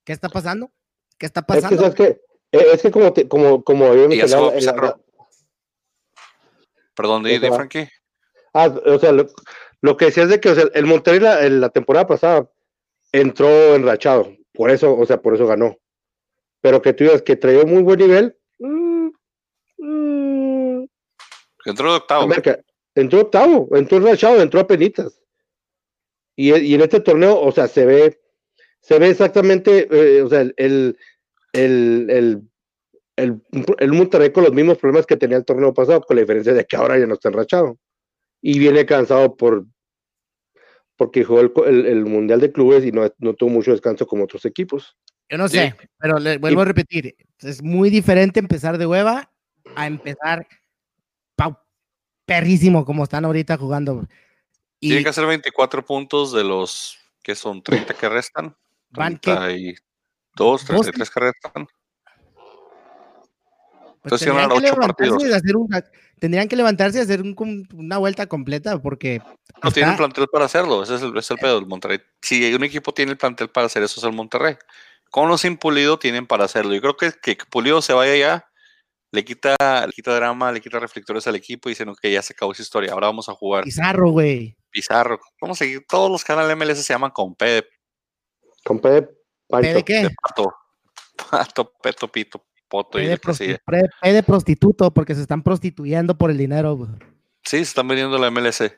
¿Qué está pasando? ¿Qué está es que, pasando? ¿sabes qué? Eh, Es que como, te- como, como había mencionado. Perdón, di, va. Frankie. Ah, o sea, lo, lo que decía es de que o sea, el Monterrey la, temporada pasada entró enrachado, por eso, o sea, por eso ganó. Pero que tú digas que traía un muy buen nivel, mm, mm, Entró de octavo. América, entró octavo, entró enrachado, entró a penitas. Y, y en este torneo, o sea, se ve, se ve exactamente, eh, o sea, el, el, el, el, el, el Monterrey con los mismos problemas que tenía el torneo pasado, con la diferencia de que ahora ya no está enrachado. Y viene cansado por porque jugó el, co- el- el Mundial de Clubes y no, no tuvo mucho descanso como otros equipos. Yo no Sí. sé, pero le vuelvo a repetir, es muy diferente empezar de hueva a empezar pau, perrísimo como están ahorita jugando. Y Tiene que hacer 24 puntos de los que son 30 que restan. van que 32, 33 que restan. Pues, tendrían, que levantarse partidos. y hacer un- tendrían que levantarse y hacer un- com- una vuelta completa porque No tienen está- plantel para hacerlo. Ese es el, ese es el pedo del Monterrey. Si un equipo tiene el plantel para hacer eso, es el Monterrey. Con los sin Pulido tienen para hacerlo. Yo creo que que Pulido se vaya ya, le quita, le quita drama, le quita reflectores al equipo y dicen, ok, ya se acabó esa historia. Ahora vamos a jugar. Pizarro, güey. Pizarro. Vamos a seguir. Todos los canales MLS se llaman de, Con P de ¿P Pancho. de qué? de pato. Pato, peto, pito, poto y de, prosti- de prostituto porque se están prostituyendo por el dinero. Sí, se están vendiendo la MLS.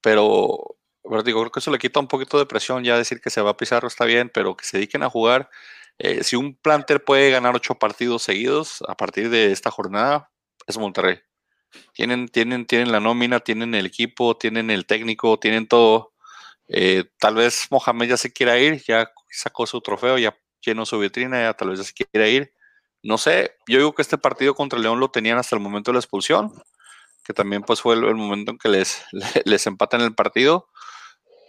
Pero, pero digo, creo que eso le quita un poquito de presión ya decir que se va a Pizarro está bien, pero que se dediquen a jugar. Eh, si un planter puede ganar ocho partidos seguidos a partir de esta jornada, es Monterrey. Tienen, tienen, tienen la nómina, tienen el equipo, tienen el técnico, tienen todo. Eh, tal vez Mohamed ya se quiera ir, ya sacó su trofeo, ya llenó su vitrina, ya tal vez ya se quiera ir. No sé, yo digo que este partido contra León lo tenían hasta el momento de la expulsión que también pues fue el, el momento en que les, les empatan el partido,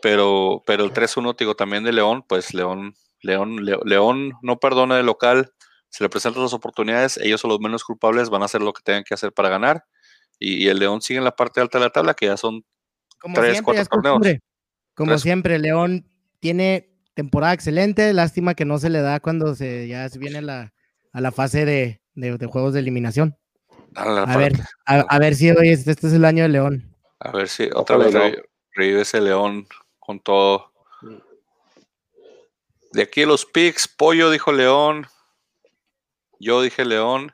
pero, pero el 3-1, te digo, también de León, pues León, León, León no perdona de local, se le presentan las oportunidades, ellos son los menos culpables, van a hacer lo que tengan que hacer para ganar, y, y el León sigue en la parte alta de la tabla, que ya son, Como Tres, siempre, cuatro torneos. costumbre. Como Tres. siempre, León tiene temporada excelente. Lástima que no se le da cuando se ya se viene la, a la fase de, de- de juegos de eliminación. a, la A ver, a, a ver si hoy este, este es el año de León. a ver si otra Ojalá vez no. re- revive ese León con todo. De aquí los picks, Pollo dijo León, yo dije León,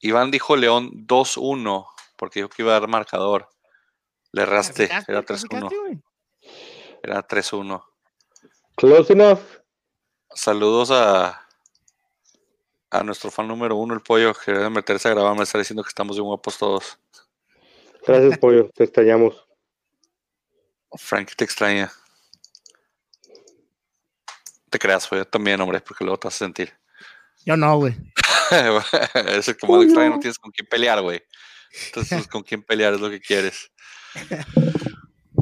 Iván dijo León 2-1, porque dijo que iba a dar marcador. Le erraste, era 3-1, ¿Clasificaste, güey? era 3-1. Close enough. Saludos a, a nuestro fan número uno, el Pollo, que debe meterse a grabar, me está diciendo que estamos bien guapos todos. Gracias, Pollo. Te extrañamos. Frank te extraña. Te creas, güey, yo también, hombre, porque luego te vas a sentir. Yo no, güey. es el como de extraño, no tienes con quién pelear, güey. Entonces, pues, con quién pelear es lo que quieres.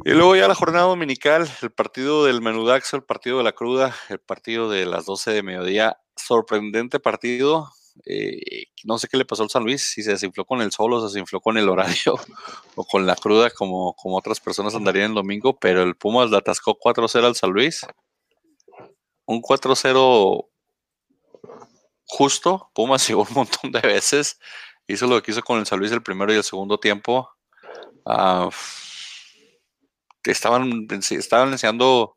Y luego ya la jornada dominical, el partido del menudaxo, el partido de la cruda, el partido de las 12 de mediodía. Sorprendente partido. eh, no sé qué le pasó al San Luis, si se desinfló con el sol o se desinfló con el horario o con la cruda como, como otras personas andarían el domingo, pero el Pumas le atascó 4-0 al San Luis. Un 4-0 justo. Pumas llegó un montón de veces. Hizo lo que hizo con el San Luis el primero y el segundo tiempo. Ah, estaban, estaban enseñando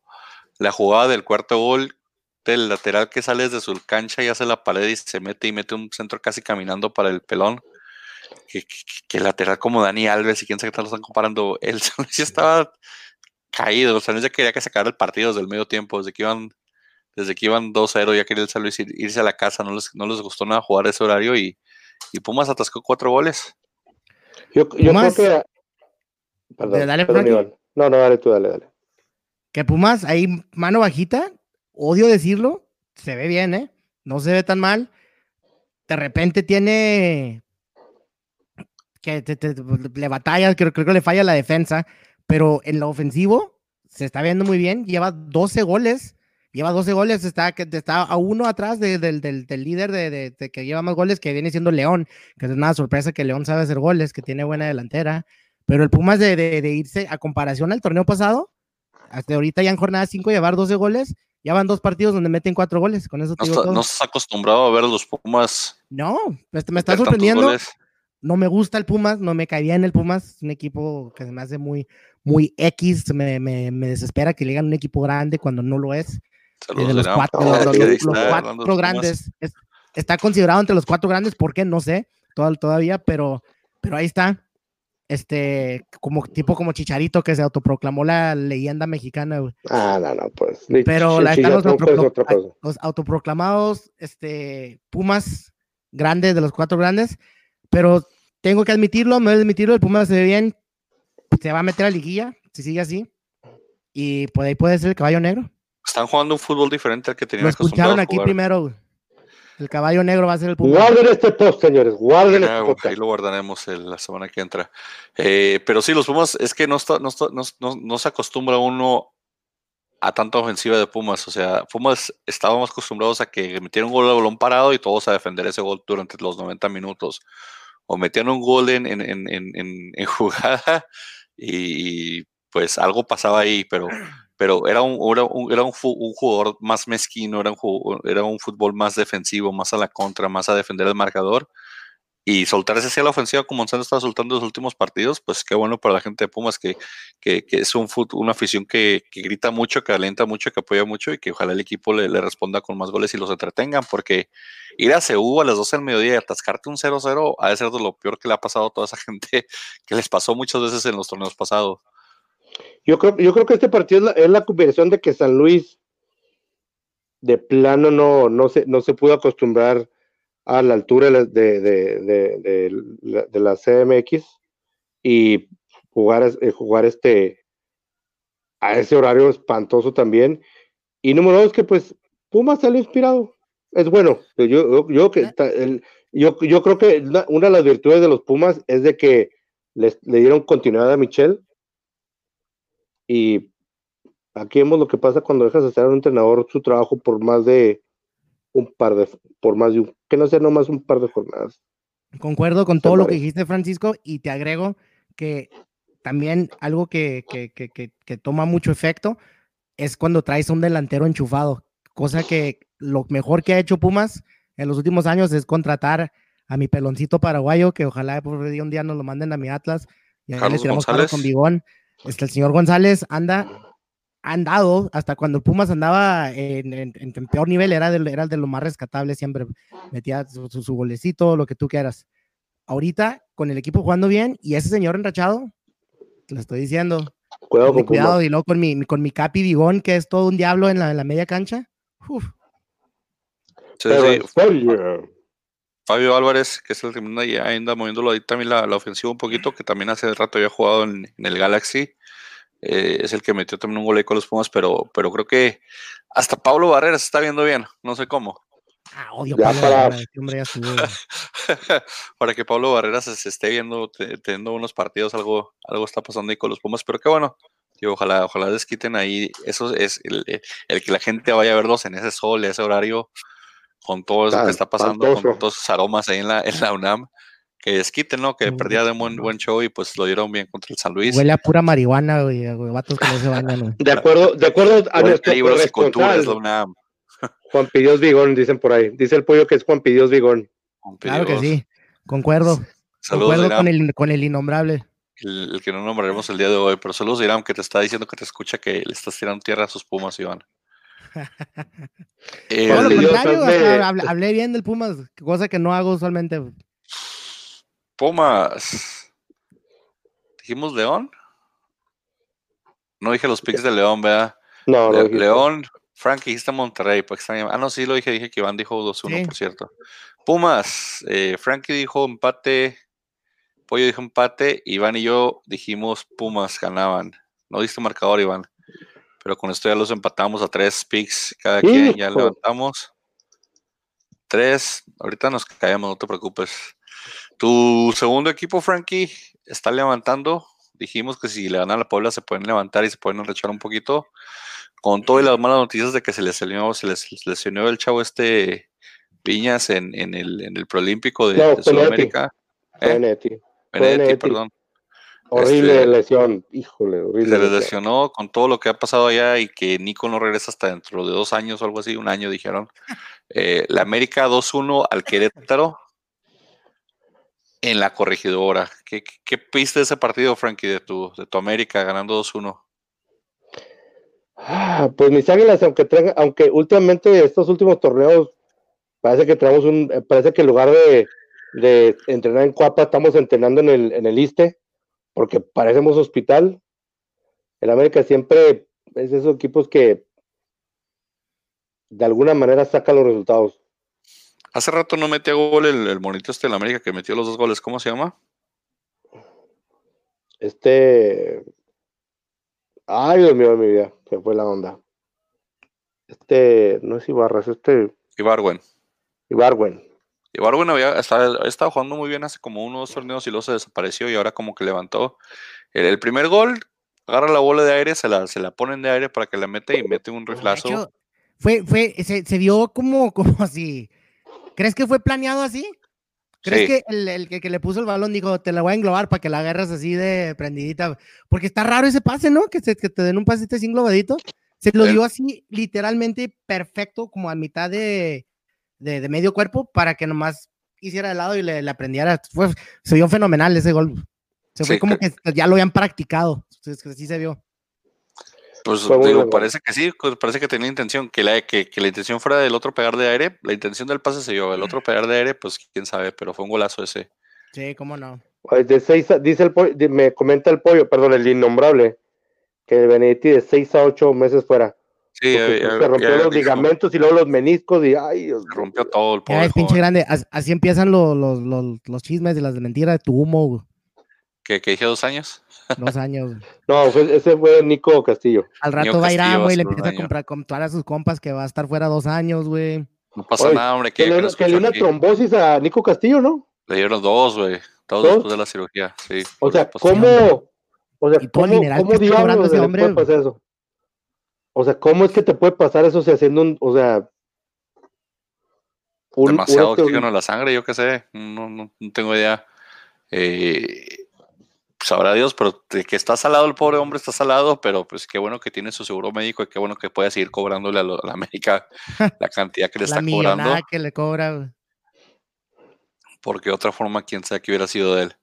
la jugada del cuarto gol del lateral que sale desde su cancha y hace la pared y se mete y mete un centro casi caminando para el pelón. Que, que- que el lateral como Dani Alves y quién sabe qué tal lo están comparando. El San Luis ya estaba caído. El San Luis ya quería que se acabara el partido desde el medio tiempo, desde que iban desde que iban 2-0 ya quería el San Luis ir- irse a la casa, no les, no les gustó nada jugar ese horario y, y Pumas atascó cuatro goles. Yo, yo creo que. Perdón, Dale, perdón. No, no, dale tú, dale, dale. Que Pumas, ahí mano bajita, odio decirlo, se ve bien, ¿eh? No se ve tan mal. De repente tiene que te- le batalla, creo, creo que le falla la defensa, pero en lo ofensivo se está viendo muy bien, lleva 12 goles, lleva 12 goles, está, está a uno atrás del, líder de, que lleva más goles, que viene siendo León, que es una sorpresa que León sabe hacer goles, que tiene buena delantera, pero el Pumas de, irse a comparación al torneo pasado, hasta ahorita ya en jornada 5 llevar 12 goles, ya van dos partidos donde meten cuatro goles, con eso te no, no estás acostumbrado a ver los Pumas. No, este, me está sorprendiendo. No me gusta el Pumas, no me cae bien el Pumas, es un equipo que se me hace muy, muy X, me, me, me desespera que le digan un equipo grande cuando no lo es. de los cuatro, grandes, está considerado entre los cuatro grandes, ¿por qué? No sé, todavía, pero, pero ahí está. Este, como tipo como Chicharito que se autoproclamó la leyenda mexicana. Ah, no, no, pues. Pero la, están los, los, autoproclamados este, Pumas grandes, de los cuatro grandes, pero tengo que admitirlo, me voy a admitirlo, el Pumas se ve bien, se va a meter a liguilla, si sigue así. Y por ahí puede ser el caballo negro. Están jugando un fútbol diferente al que tenían Lo escucharon aquí primero. El caballo negro va a ser el Pumas. Guarden este post, señores. Guarden este post. Ahí lo guardaremos la semana que entra. Eh, pero sí, los Pumas, es que no, está, no, no, no, se acostumbra uno a tanta ofensiva de Pumas. O sea, Pumas estábamos acostumbrados a que metieran un gol de balón parado y todos a defender ese gol durante los 90 minutos. O metían un gol en, en, en, en jugada y pues algo pasaba ahí, pero, pero era, un, era, un, jugador más mezquino, era un, era un fútbol más defensivo, más a la contra, más a defender el marcador. Y soltarse hacia la ofensiva como Monsanto está soltando en los últimos partidos, pues qué bueno para la gente de Pumas, que, que, es un una afición que, grita mucho, que alenta mucho, que apoya mucho y que ojalá el equipo le, responda con más goles y los entretengan, porque ir a CU a las 12 del mediodía y atascarte un 0-0 ha de ser de lo peor que le ha pasado a toda esa gente, que les pasó muchas veces en los torneos pasados. Yo creo, yo creo que este partido es la, es de que San Luis de plano no, no, se, no se pudo acostumbrar a la altura de, de, de, la CMX y jugar, eh, jugar este a ese horario espantoso también. Y número dos, que pues Pumas salió inspirado. Es bueno. Yo, yo, que, el, yo, yo creo que una, de las virtudes de los Pumas es de que les, le dieron continuidad a Michelle y aquí vemos lo que pasa cuando dejas de hacer a un entrenador su trabajo por más de un par de, por más de un, que no sea nomás un par de jornadas. Concuerdo con todo lo que dijiste, Francisco, y te agrego que también algo que, que, que, que, toma mucho efecto es cuando traes un delantero enchufado, cosa que lo mejor que ha hecho Pumas en los últimos años es contratar a mi peloncito paraguayo, que ojalá por un día nos lo manden a mi Atlas y ahí le tiramos con bigón. Este, el señor González anda, andado, hasta cuando Pumas andaba en, peor nivel, era de, era de lo más rescatable, siempre metía su, su, golecito, lo que tú quieras. Ahorita, con el equipo jugando bien, y ese señor enrachado, le estoy diciendo, cuidado, con cuidado y luego con mi, con mi Capi Bigón, que es todo un diablo en la, en la media cancha. Fabio Álvarez, que es el que anda moviéndolo ahí también la, ofensiva un poquito, que también hace rato había jugado en, el Galaxy. Eh, es el que metió también un gol con los Pumas, pero, pero creo que hasta Pablo Barreras está viendo bien, no sé cómo. Ah, odio Pablo para... para que Pablo Barreras se esté viendo, teniendo unos partidos, algo, algo está pasando ahí con los Pumas, pero qué bueno. ojalá, ojalá les quiten ahí. Eso es el, el, que la gente vaya a verlos en ese sol, ese horario con todo eso que está pasando, con todos esos aromas ahí en la, en la UNAM, que desquiten, ¿no? Que perdía de buen, buen show y pues lo dieron bien contra el San Luis. Huele a pura marihuana, güey, vatos que no se bañan. De acuerdo, de acuerdo a nuestro libros y culturas, la UNAM. Juan Pidios Vigón, dicen por ahí. Dice el pollo que es Juan Pidios Vigón. Claro que sí, concuerdo. Saludos, concuerdo con el, con el innombrable. El, que no nombraremos el día de hoy, pero saludos Irán, que te está diciendo que te escucha que le estás tirando tierra a sus pumas, Iván. Eh, hablé, bien del Pumas, cosa que no hago usualmente. Pumas. ¿Dijimos León? No dije los picks de León, ¿verdad? No, León, Frank, dijiste Monterrey. Pues, ah, no, sí lo dije, dije que Iván dijo 2-1, por cierto. Pumas, eh, Frankie dijo empate, Pollo dijo empate, Iván y yo dijimos Pumas ganaban. No diste marcador, Iván pero con esto ya los empatamos a tres picks cada quien, ya levantamos. Tres, ahorita nos caemos, no te preocupes. Tu segundo equipo, Frankie, está levantando Dijimos que si le ganan a la Puebla se pueden levantar y se pueden rechar un poquito. Con todas las malas noticias de que se les lesionó, se les lesionó el chavo este Piñas en, en el, en el Proolímpico de, de Sudamérica. Benetti. Benedetti, perdón. Horrible Este, lesión, híjole, horrible. Se les lesionó con todo lo que ha pasado allá y que Nico no regresa hasta dentro de dos años o algo así, un año dijeron. Eh, la América 2-1 al Querétaro en la corregidora. ¿Qué, qué, qué viste de ese partido, Frankie, de tu, de tu América ganando 2-1? Ah, Pues mis águilas, aunque traigan- aunque últimamente estos últimos torneos parece que traemos un, eh, parece que en lugar de, de entrenar en Cuapa, estamos entrenando en el, en el ISTE, porque parecemos hospital. El América siempre es de esos equipos que de alguna manera sacan los resultados. Hace rato no metía gol el, el monito este de la América que metió los dos goles. ¿Cómo se llama? Este. Ay, Dios mío de mi vida, se fue la onda. Este, no es Ibarras, este Ibarwen. Ibarwen. Ibarwen había estaba, estaba jugando muy bien hace como unos torneos y luego se desapareció y ahora como que levantó. El, el primer gol, agarra la bola de aire, se la, se la ponen de aire para que la mete y mete un riflazo. hecho, fue, fue, se, se vio como, como así. ¿Crees que fue planeado así? ¿Crees Sí. que el, el que, que le puso el balón dijo, te la voy a englobar para que la agarras así de prendidita? Porque está raro ese pase, ¿no? Que, se- que te den un pase así englobadito. Se lo dio así literalmente perfecto, como a mitad de, de, de medio cuerpo, para que nomás hiciera de lado y le, le aprendiera. Fue, se vio fenomenal ese gol. Se fue Sí, como que- que ya lo habían practicado. Entonces, que sí se vio. Pues Fue digo, parece que sí, pues, parece que tenía intención, que la, que, que la intención fuera del otro pegar de aire, la intención del pase se dio, el otro pegar de aire, pues quién sabe, pero fue un golazo ese. Sí, cómo no. De seis a- dice el pollo, me comenta el pollo, perdón, el innombrable, que Benedetti de 6 a 8 meses fuera. Sí, ya- se ya- rompió ya los dijo, ligamentos y luego los meniscos y ay, Dios se mío. rompió todo el Ya pobre es pinche joven. grande. As- Así empiezan los, los, los, los chismes de las de mentira de tu humo. güey. ¿Que, que dije dos años? Dos años. No, fue- ese fue Nico Castillo. Al rato va a ir güey, le empieza a comprar con todas sus compas que va a estar fuera dos años, güey. No pasa Oye, nada, hombre, Que que, le, que le dio una aquí. trombosis a Nico Castillo, ¿no? Le dieron dos, güey, todos ¿Dos? después de la cirugía, sí. O sea, ¿cómo? O sea, Y ¿cómo, cómo cobrando diablos ese le hombre, puede pasar eso? O sea, ¿cómo es que te puede pasar eso si haciendo un, o sea, un- demasiado un- este, oxígeno en la sangre, yo qué sé, no, no, no tengo idea. Eh, sabrá Dios, pero de que está salado el pobre hombre, está salado, pero pues qué bueno que tiene su seguro médico y qué bueno que puede seguir cobrándole a, lo- a la América la cantidad que le La está cobrando, millonada que le cobra, porque de otra forma, quién sabe que hubiera sido de él.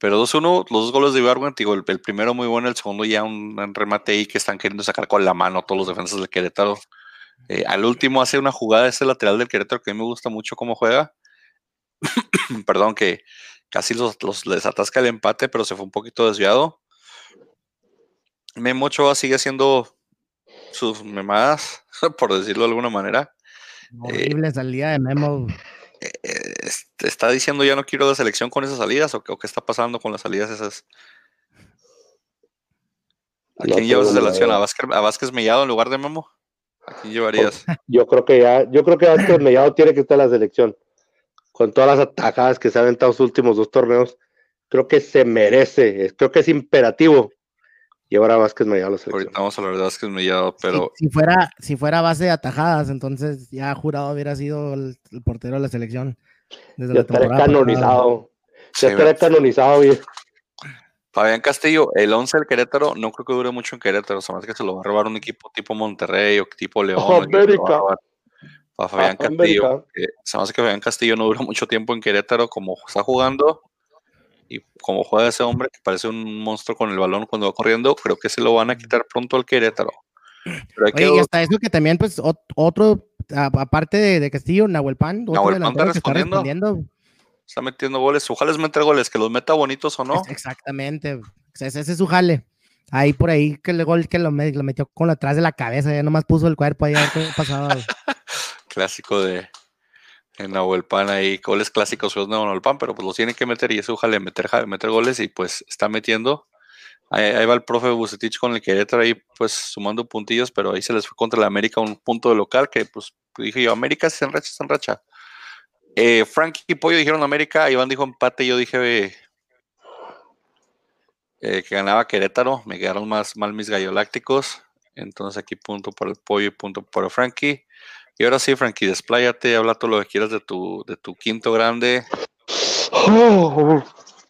Pero 2-1, los dos goles de Ibargüen, digo, el, el primero muy bueno, el segundo ya un, un remate ahí que están queriendo sacar con la mano todos los defensas del Querétaro. Eh, al último hace una jugada ese lateral del Querétaro que a mí me gusta mucho cómo juega. Perdón, que casi los, los les atasca el empate, pero se fue un poquito desviado. Memo Ochoa sigue haciendo sus memadas, por decirlo de alguna manera. Horrible salida de Memo. Eh, es- ¿Está diciendo ya no quiero de selección con esas salidas o, qué- o qué está pasando con las salidas esas? ¿A No quién llevas ni selección? ¿A Vázquez, ¿A Vázquez Mellado en lugar de Memo? ¿A quién llevarías? Yo creo que ya, yo creo que Vázquez Mellado tiene que estar en la selección. Con todas las atajadas que se han aventado los últimos dos torneos, creo que se merece, creo que es imperativo llevar a Vázquez Mellado a la selección. Ahorita vamos a hablar de Vázquez Mellado, pero Si, si fuera, si fuera a base de atajadas, entonces ya jurado hubiera sido el, el portero de la selección. Desde Ya estaré canonizado. sí, Ya estaré canonizado, bien. Fabián Castillo, el 11 del Querétaro, no creo que dure mucho en Querétaro, se me hace que se lo va a robar un equipo tipo Monterrey o tipo León. A América. Para Fabián Ojo, Castillo, América. que se me hace que Fabián Castillo no dura mucho tiempo en Querétaro como está jugando y como juega ese hombre que parece un monstruo con el balón cuando va corriendo, creo que se lo van a quitar pronto al Querétaro. Pero hay que Oye, y hasta eso que también, pues, ot- otro, aparte de, de Castillo, Nahuel Pan, otro Nahuel Pan está respondiendo. está metiendo goles, ojalá les meta goles, que los meta bonitos o no. Exactamente. Ese, ese es su jale. Ahí por ahí que el gol que lo, me- lo metió con atrás de la cabeza, ya nomás puso el cuerpo ahí a ver qué pasaba. güey. Clásico de en Nahuel Pan ahí, goles clásicos de Nahuel Pan, pero pues los tienen que meter y eso ojalá meter, meter goles y pues está metiendo. Ahí, ahí va el profe Bucetich con el Querétaro ahí pues sumando puntillos, pero ahí se les fue contra el América un punto de local que pues dije yo, América se enracha, se enracha. Eh, Frankie y Pollo dijeron América, Iván dijo empate, yo dije eh, eh, que ganaba Querétaro, me quedaron más mal mis gallolácticos. Entonces aquí punto para el pollo y punto para Frankie. Y ahora sí, Frankie, despláyate, habla todo lo que quieras de tu, de tu quinto grande. Oh,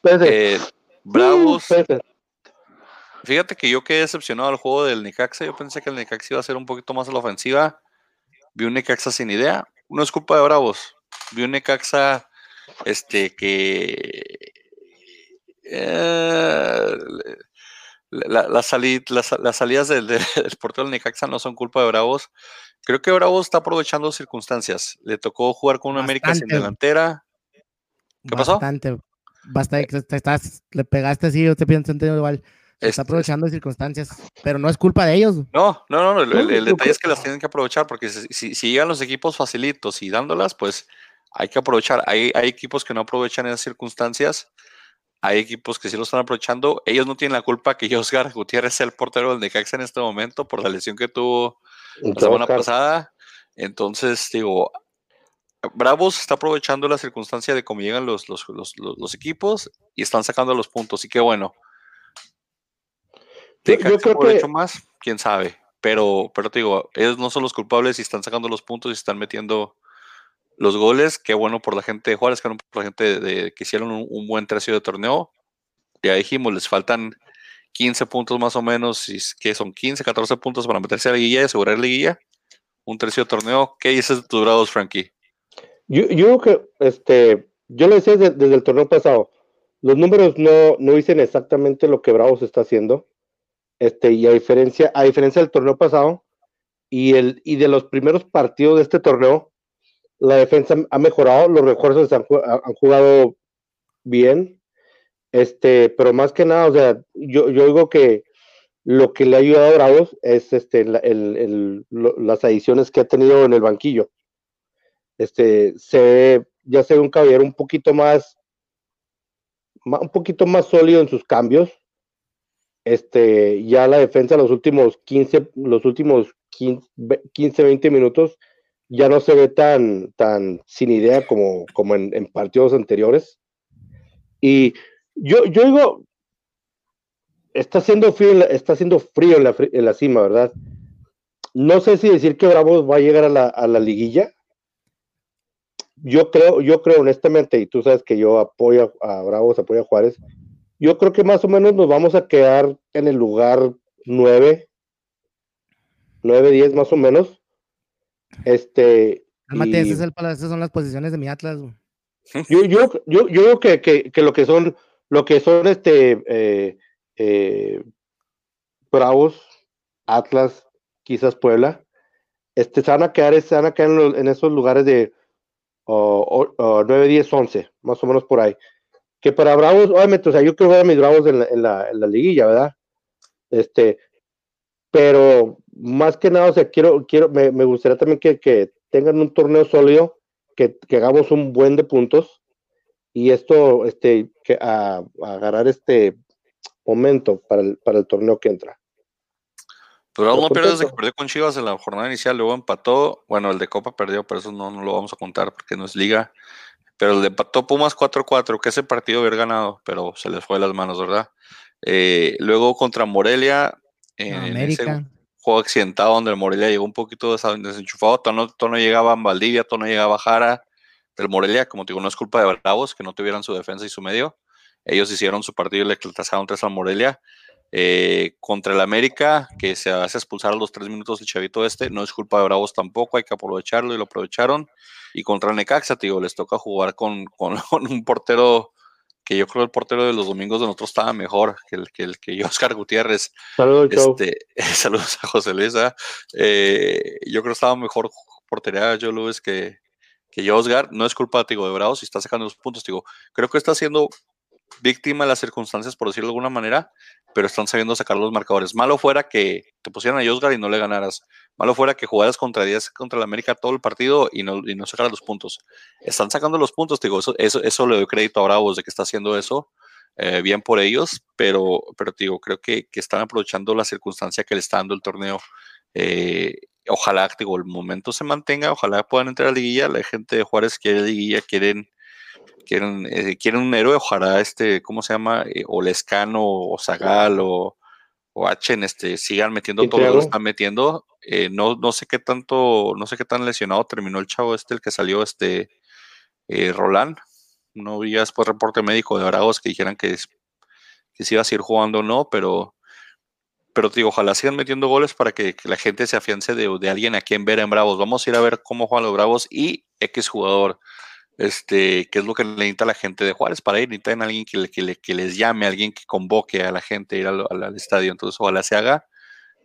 eh, Bravos. Fíjate que yo quedé decepcionado al juego del Necaxa. Yo pensé que el Necaxa iba a ser un poquito más a la ofensiva. Vi un Necaxa sin idea. No es culpa de Bravos. Vi un Necaxa este, que. Eh, las, salidas del, del, portero del Necaxa no son culpa de Bravos. Creo que Bravos está aprovechando circunstancias. Le tocó jugar con una América sin delantera. ¿Qué bastante, pasó? Bastante, te estás, le pegaste así, yo te pienso igual. Está este aprovechando circunstancias, pero no es culpa de ellos. No, no, no, el, detalle es que las tienen que aprovechar, porque si, si, llegan los equipos facilitos y dándolas, pues hay que aprovechar. Hay, hay equipos que no aprovechan esas circunstancias, hay equipos que sí lo están aprovechando. Ellos no tienen la culpa que Oscar Gutiérrez sea el portero del Necaxa en este momento por la lesión que tuvo la semana pasada. Entonces, digo, Bravos está aprovechando la circunstancia de cómo llegan los, los, equipos y están sacando los puntos. Y qué bueno. Yo, creo que hecho más, quién sabe. Pero, pero te digo, ellos no son los culpables y están sacando los puntos y están metiendo los goles. Qué bueno por la gente de Juárez, qué bueno por la gente de, que hicieron un, buen tercio de torneo. Ya dijimos, les faltan 15 puntos más o menos, y que son 15, 14 puntos para meterse a la guilla y asegurar la guilla. Un tercio de torneo. ¿Qué dices de tus bravos, Frankie? Yo, yo que, este, yo lo decía desde, el torneo pasado, los números no, no dicen exactamente lo que Bravos está haciendo, este, y a diferencia, a diferencia del torneo pasado, y, el, y de los primeros partidos de este torneo, la defensa ha mejorado, los refuerzos han, jugado bien, este, pero más que nada, o sea, yo, yo digo que lo que le ha ayudado a Bravos es este, el, el, las adiciones que ha tenido en el banquillo este, se ya se ve un caballero un poquito más, un poquito más sólido en sus cambios. Este, ya la defensa los últimos 15, los últimos 15, 20 minutos ya no se ve tan, tan sin idea como, como en, partidos anteriores. Y yo, yo digo, está haciendo frío, en la, está haciendo frío en la, en la cima, ¿verdad? No sé si decir que Bravos va a llegar a la, a la liguilla, yo creo, yo creo honestamente, y tú sabes que yo apoyo a Bravos, apoyo a Juárez, yo creo que más o menos nos vamos a quedar en el lugar 9, 9, 10 más o menos. Este. esas son las posiciones de mi Atlas. Yo, yo, yo, yo creo que, que, lo que son, lo que son este eh, eh, Bravos, Atlas, quizás Puebla, este, se van a quedar, se van a quedar en esos lugares de o, 9, 10, 11, más o menos por ahí. Que para Bravos, obviamente, o sea, yo quiero ver a mis Bravos en la, en la, en la liguilla, ¿verdad? Este, pero más que nada, o sea, quiero, quiero, me, me gustaría también que, que, tengan un torneo sólido, que, que, hagamos un buen de puntos y esto, este, que a, a agarrar este momento para el, para el torneo que entra. Pero no pierde desde que perdió con Chivas en la jornada inicial, luego empató. Bueno, el de Copa perdió, pero eso no, lo vamos a contar porque no es liga. Pero el de empató Pumas 4-4, que ese partido hubiera ganado, pero se les fue de las manos, ¿verdad? Eh, luego contra Morelia, en ese juego accidentado donde el Morelia llegó un poquito desenchufado, todo no, llegaba en Valdivia, todo no llegaba a Jara. Del Morelia, como te digo, no es culpa de Bravos que no tuvieran su defensa y su medio. Ellos hicieron su partido y le tasaron tres al Morelia. Eh, contra el América, que se hace expulsar a los tres minutos el chavito este, no es culpa de Bravos tampoco, hay que aprovecharlo y lo aprovecharon. Y contra el Necaxa, tío, les toca jugar con, con, un portero que yo creo el portero de los domingos de nosotros estaba mejor que el que, el que Oscar Gutiérrez. Saludos, este, saludos a José Luis. Eh, yo creo que estaba mejor portería Joe Luis que, que Oscar. No es culpa tío, de Bravos y está sacando los puntos. Digo, creo que está haciendo víctima de las circunstancias, por decirlo de alguna manera, pero están sabiendo sacar los marcadores. Malo fuera que te pusieran a Josgar y no le ganaras. Malo fuera que jugaras contra 10 contra la América todo el partido y no, y no sacaras los puntos. Están sacando los puntos, digo, eso, eso, eso le doy crédito a Bravos de que está haciendo eso. Eh, bien por ellos, pero, pero digo, creo que, que, están aprovechando la circunstancia que le está dando el torneo. Eh, ojalá, digo, el momento se mantenga, ojalá puedan entrar a la liguilla. La gente de Juárez quiere liguilla, quieren quieren, eh, quieren un héroe, ojalá este, ¿cómo se llama? Eh, o Lescano o Zagal o, o H en este, sigan metiendo todo lo que están metiendo. Eh, no, no sé qué tanto, no sé qué tan lesionado terminó el chavo este, el que salió este Roland. No vi después reporte médico de Bravos que dijeran que, que si iba a seguir jugando o no, pero pero digo, ojalá sigan metiendo goles para que, la gente se afiance de, de, alguien a quien ver en Bravos. Vamos a ir a ver cómo juegan los Bravos y X jugador este, qué es lo que necesita la gente de Juárez para ir, necesitan alguien que, que, les llame, alguien que convoque a la gente a ir al, estadio, entonces ojalá se haga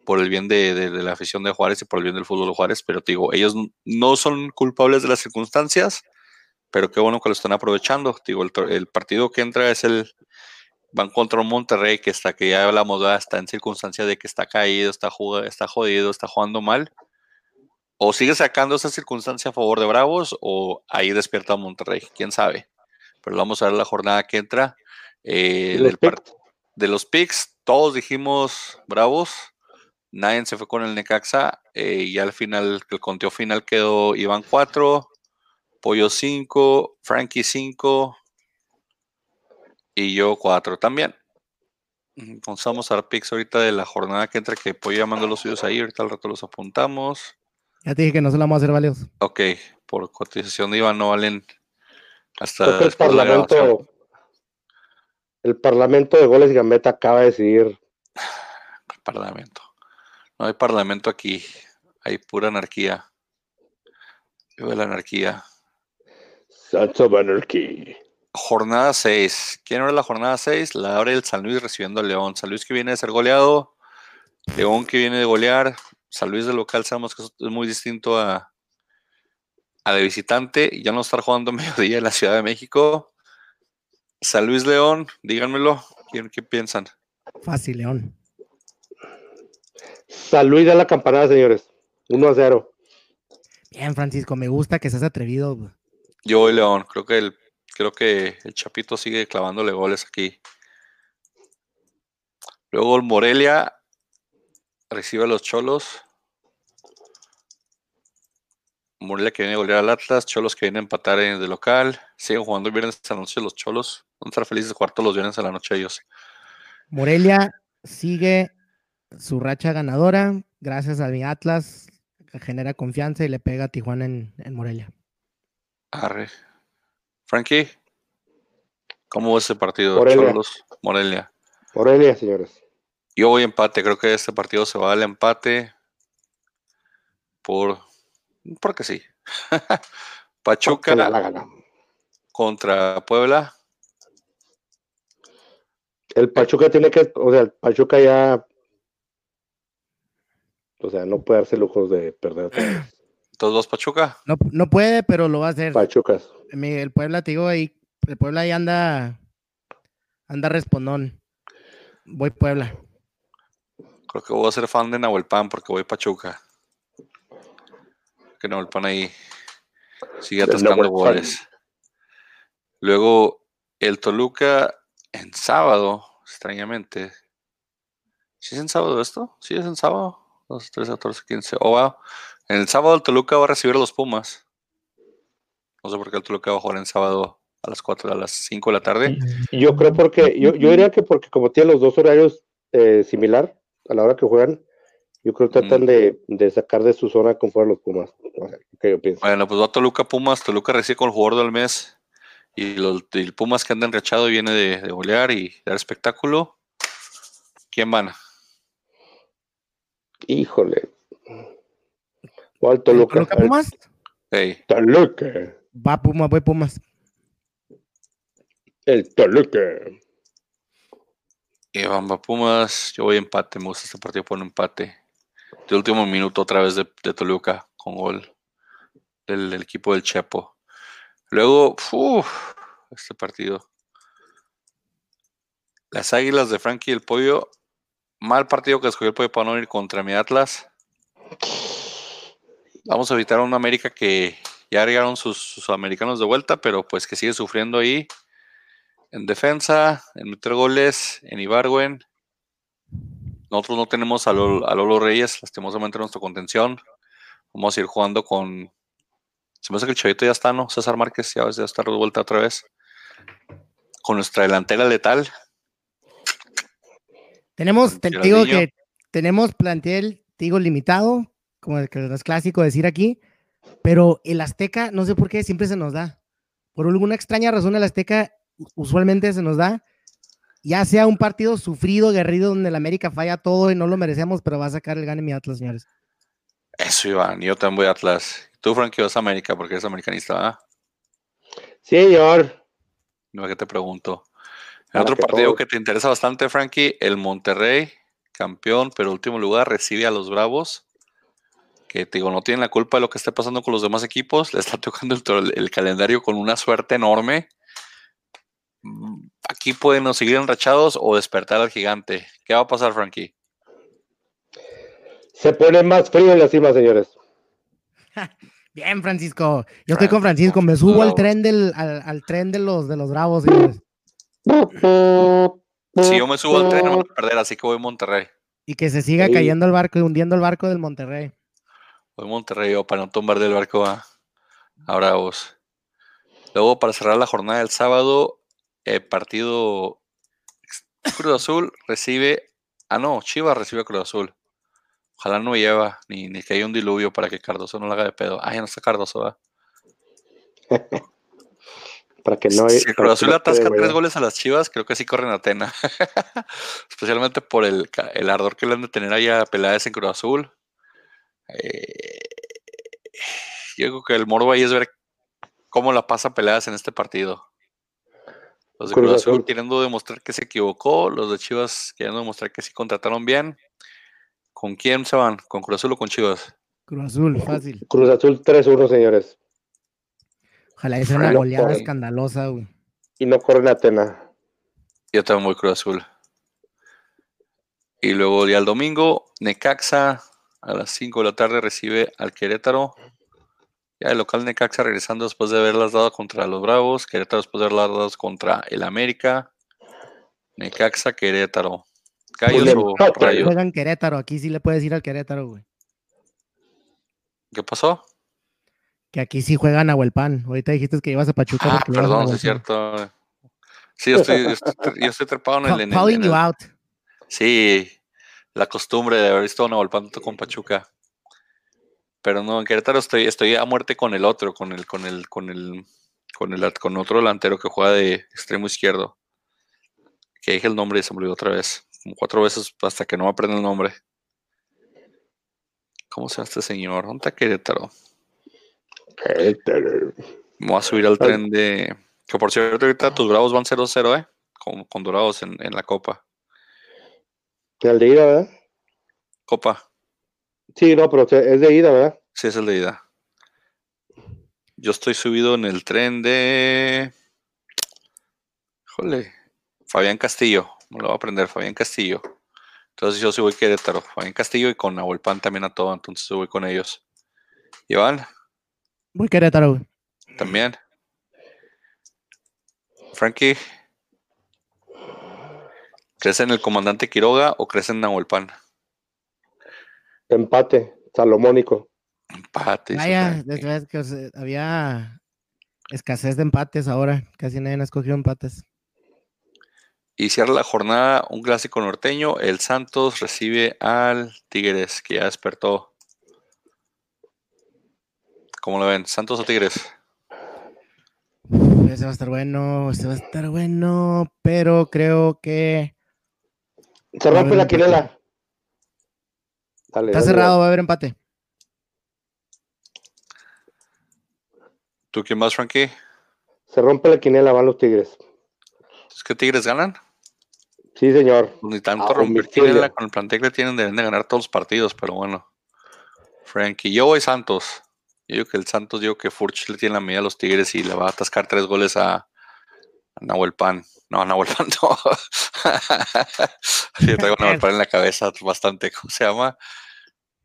por el bien de, la afición de Juárez y por el bien del fútbol de Juárez, pero digo, ellos no son culpables de las circunstancias, pero qué bueno que lo están aprovechando, digo, el, partido que entra es el, van contra un Monterrey que está, que ya hablamos, está en circunstancia de que está caído, está, está jodido, está jugando mal, o sigue sacando esa circunstancia a favor de Bravos o ahí despierta Monterrey, quién sabe. Pero vamos a ver la jornada que entra. Eh, de los picks, todos dijimos Bravos, nadie se fue con el Necaxa eh, y al final, el conteo final quedó Iván 4, Pollo 5, Frankie 5 y yo 4 también. Vamos a dar picks ahorita de la jornada que entra, que Pollo llamando los suyos ahí, ahorita al rato los apuntamos. Ya te dije que no se la vamos a hacer valioso. Ok, por cotización de Iván no valen hasta el parlamento, el parlamento de goles y gambeta acaba de decidir. El parlamento. No hay parlamento aquí, hay pura anarquía. Vive la anarquía. Sons of Anarchy. Jornada 6. ¿Quién abre la jornada 6? La abre el San Luis recibiendo a León. San Luis que viene de ser goleado. León que viene de golear. San Luis de local sabemos que es muy distinto a, a de visitante y ya no estar jugando mediodía en la Ciudad de México. San Luis León, díganmelo, ¿quién, ¿qué piensan? Fácil, León. San Luis da la campanada, señores. 1 a 0. Bien, Francisco, me gusta que seas atrevido. Yo voy León, creo que el, creo que el Chapito sigue clavándole goles aquí. Luego el Morelia recibe a los Cholos. Morelia que viene a golear al Atlas, Cholos que viene a empatar en de local, siguen jugando el viernes esta noche los Cholos, van a estar felices de jugar todos los viernes a la noche ellos. Morelia sigue su racha ganadora, gracias a mi Atlas, que genera confianza y le pega a Tijuana en, Morelia. Arre. Frankie, ¿cómo va ese partido? Morelia. Cholos, Morelia. Morelia, señores. Yo voy empate, creo que este partido se va al empate por porque sí. Pachuca contra Puebla. El Pachuca tiene que, o sea, el Pachuca ya, o sea, no puede darse lujos de perder. ¿Todos dos Pachuca? No, no puede, pero lo va a hacer. Pachucas. El Puebla, te digo, ahí, el Puebla ahí anda, anda respondón. Voy Puebla. Creo que voy a ser fan de Nahuel Pan porque voy Pachuca que no el pan ahí sigue atascando goles. Luego el Toluca en sábado, extrañamente. ¿Sí es en sábado esto? ¿Sí es en sábado? 2, 3, 14, 15. Oh, wow. En el sábado el Toluca va a recibir a los Pumas. No sé por qué el Toluca va a jugar en sábado a las 4, a las 5 de la tarde. Yo creo porque, yo, yo diría que porque como tiene los dos horarios eh, similar a la hora que juegan, yo creo que tratan de, sacar de su zona con fuera los Pumas. yo pienso. Bueno, pues va Toluca Pumas. Toluca recibe con el jugador del mes. Y los el Pumas que anda enrachado viene de, de golear y dar espectáculo. ¿Quién van? Híjole. ¿Cuál Toluca? ¿Toluca Pumas? Hey. Toluca. Va Pumas, voy Pumas. El Toluca. Y van va Pumas. Yo voy empate. Me gusta este partido por un empate de último minuto otra vez de, Toluca con gol del, equipo del Chepo. Luego, este partido. Las Águilas de Frankie y el Pollo. Mal partido que escogió el Pollo para no contra mi Atlas. Vamos a evitar a una América que ya llegaron sus, sus, americanos de vuelta, pero pues que sigue sufriendo ahí en defensa, en meter goles, en Ibarwen. Nosotros no tenemos a Lolo, Reyes, lastimosamente nuestra contención. Vamos a ir jugando con. Se me hace que el chavito ya está, ¿no? César Márquez ya, ya está de vuelta otra vez. con nuestra delantera letal. Tenemos, te digo que tenemos plantel, digo, limitado, como el que es clásico decir aquí, pero el Azteca, no sé por qué, siempre se nos da. Por alguna extraña razón, el Azteca usualmente se nos da. Ya sea un partido sufrido, guerrido, donde el América falla todo y no lo merecemos, pero va a sacar el gane mi Atlas, señores. Eso, Iván, yo también voy a Atlas. Tú, Frankie, vas a América porque eres americanista, ¿verdad? Sí, señor. No, que te pregunto. En otro partido que te interesa bastante, Frankie, el Monterrey, campeón, pero último lugar, recibe a los Bravos, que te digo, no tienen la culpa de lo que esté pasando con los demás equipos, le está tocando el, calendario con una suerte enorme. Aquí pueden seguir enrachados o despertar al gigante. ¿Qué va a pasar, Frankie? Se pone más frío en la cima, señores. Bien, Francisco. Yo estoy con Francisco. Me subo al tren del, al, tren de los de los bravos, señores. Si yo me subo al tren, no voy a perder, así que voy a Monterrey. Y que se siga cayendo el barco y hundiendo el barco del Monterrey. Voy a Monterrey yo para no tumbar del barco a, a Bravos. Luego, para cerrar la jornada del sábado, el partido Cruz Azul recibe. Ah, no, Chivas recibe a Cruz Azul. Ojalá no lleva, ni, ni que haya un diluvio para que Cardoso no lo haga de pedo. Ah, ya no está Cardoso, ¿verdad? para que no. Si Cruz Azul atasca tres goles a las Chivas, creo que sí corren a Atena. Especialmente por el, ardor que le han de tener ahí a Peláez en Cruz Azul. Eh, yo creo que el morbo ahí es ver cómo la pasa Peláez en este partido. Los de Cruz, Azul, queriendo demostrar que se equivocó, los de Chivas queriendo demostrar que sí contrataron bien. ¿Con quién se van? ¿Con Cruz Azul o con Chivas? Cruz Azul, fácil. Cruz Azul 3-1, señores. Ojalá sea una goleada escandalosa, güey. Y no corren la Tena. Yo también voy Cruz Azul. Y luego día el domingo, Necaxa a las 5 de la tarde recibe al Querétaro. Ya el local Necaxa regresando después de haberlas dado contra los Bravos. Querétaro después de haberlas dado contra el América. Necaxa, Querétaro. Gallos o Rayos. Juegan Querétaro. Aquí sí le puedes ir al Querétaro, güey. ¿Qué pasó? que aquí sí juegan a Huelpan. Ahorita dijiste que ibas a Pachuca. Ah, perdón, es cierto. Sí, yo estoy, yo estoy, trepado en el. Calling you out. Sí, la costumbre de haber visto a Huelpan con Pachuca. Pero no, en Querétaro estoy, estoy a muerte con el otro, con el, con el, con el, con el, con otro delantero que juega de extremo izquierdo. Que dije el nombre y se me olvidó otra vez. Como cuatro veces hasta que no me aprenda el nombre. ¿Cómo se llama este señor? ¿Dónde está Querétaro? Vamos a subir al tren de. Que por cierto, ahorita tus bravos van 0-0, ¿eh? Con, con dorados en, la copa. De ida, ¿verdad? Copa. Sí, no, pero es de ida, ¿verdad? Sí, es el de ida. Yo estoy subido en el tren de. Híjole. Fabián Castillo. Me lo voy a aprender, Fabián Castillo. Entonces yo sí voy Querétaro. Fabián Castillo y con Pan también a todo. Entonces voy con ellos. Iván. Voy Querétaro. También. Frankie. ¿Crees en el comandante Quiroga o crees en Nahuelpan? Empate, salomónico. Empate. Vaya, que había escasez de empates ahora. Casi nadie ha escogido empates. Y cierra la jornada un clásico norteño. El Santos recibe al Tigres, que ya despertó. ¿Cómo lo ven? ¿Santos o Tigres? Ese va a estar bueno, ese va a estar bueno, pero creo que. Se rompe la quinela. Está cerrado, va a haber empate. ¿Tú quién más, Frankie? Se rompe la quinela, van los Tigres. ¿Es que Tigres ganan? Sí, señor. Pues ni tanto ah, romper quinela con el plantel que tienen, deben de ganar todos los partidos, pero bueno. Frankie, yo voy Santos. Yo digo que el Santos, digo que Furch le tiene la medida a los Tigres y le va a atascar tres goles a, a Nahuel Pan. No, a Nahuel Pan no. Yo traigo a Nahuel Pan en la cabeza bastante. ¿Cómo se llama?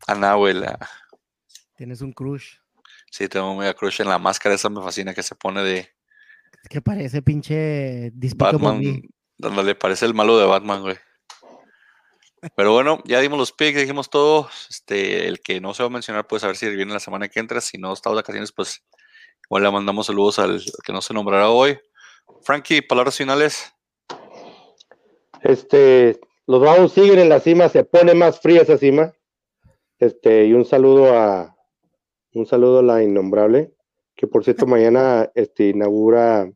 A Nahuel. Tienes un crush. Sí, tengo un crush en la máscara. Esa me fascina que se pone de. Que parece pinche Batman. le parece el malo de Batman, güey. Pero bueno, ya dimos los picks, dijimos todo. Este, el que no se va a mencionar, pues a ver si viene la semana que entra. Si no está de vacaciones, pues igual le mandamos saludos al, que no se nombrará hoy. Frankie, palabras finales. Este, los Bravos siguen en la cima, se pone más fría esa cima. Este, y un saludo a un saludo a la innombrable, que por cierto mañana este inaugura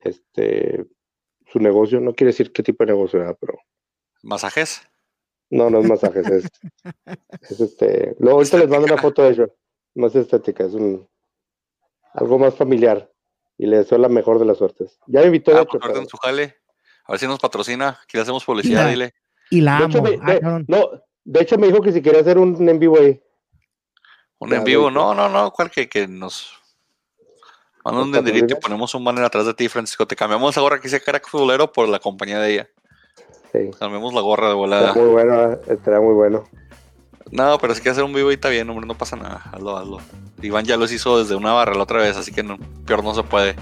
este su negocio, no quiere decir qué tipo de negocio era, pero ¿Masajes? no, no es masajes, es, es este, luego ahorita les mando una foto de ello, más estética, es un algo más familiar y le deseo la mejor de las suertes. Ya me invitó Ah, hecho, pues, su jale. A ver si nos patrocina. Aquí le hacemos publicidad, dile. Y la de hecho, amo. me, Ah, no, de hecho me dijo que si quería hacer un en vivo ahí. Un Ya, en vivo. No, no, no. ¿Cuál que, que nos. Manda un ¿Nos dinerito y ponemos un banner atrás de ti, Francisco. Te cambiamos la gorra que dice crack futbolero por la compañía de ella. Sí. Cambiamos la gorra de Está volada. muy bueno, eh, estará muy bueno. No, pero si quieres hacer un vivo y está bien, hombre, no pasa nada. Hazlo, hazlo. Iván ya los hizo desde una barra la otra vez, así que no, peor no se puede.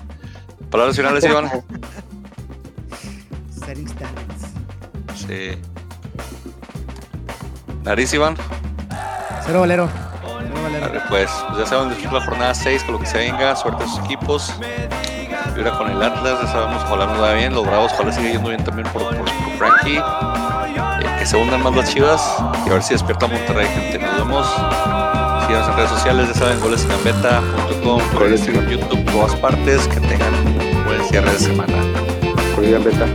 Palabras finales, Iván. Sí. Nariz, Iván. Cero valero. Cero valero. Arre, Pues, pues ya saben, disfruta la jornada 6 con lo que se venga. Suerte a sus equipos. Vibra con el Atlas, ya sabemos, ojalá nos vaya bien. Los Bravos, ojalá siga yendo bien también por, por, por Frankie. Eh, que se hundan más las chivas y a ver si despierta Monterrey, gente. Nos vemos. Síganos en redes sociales, ya saben, golesinambeta.com, goles en YouTube, todas partes. Que tengan un buen cierre de semana. Con Iván Beta.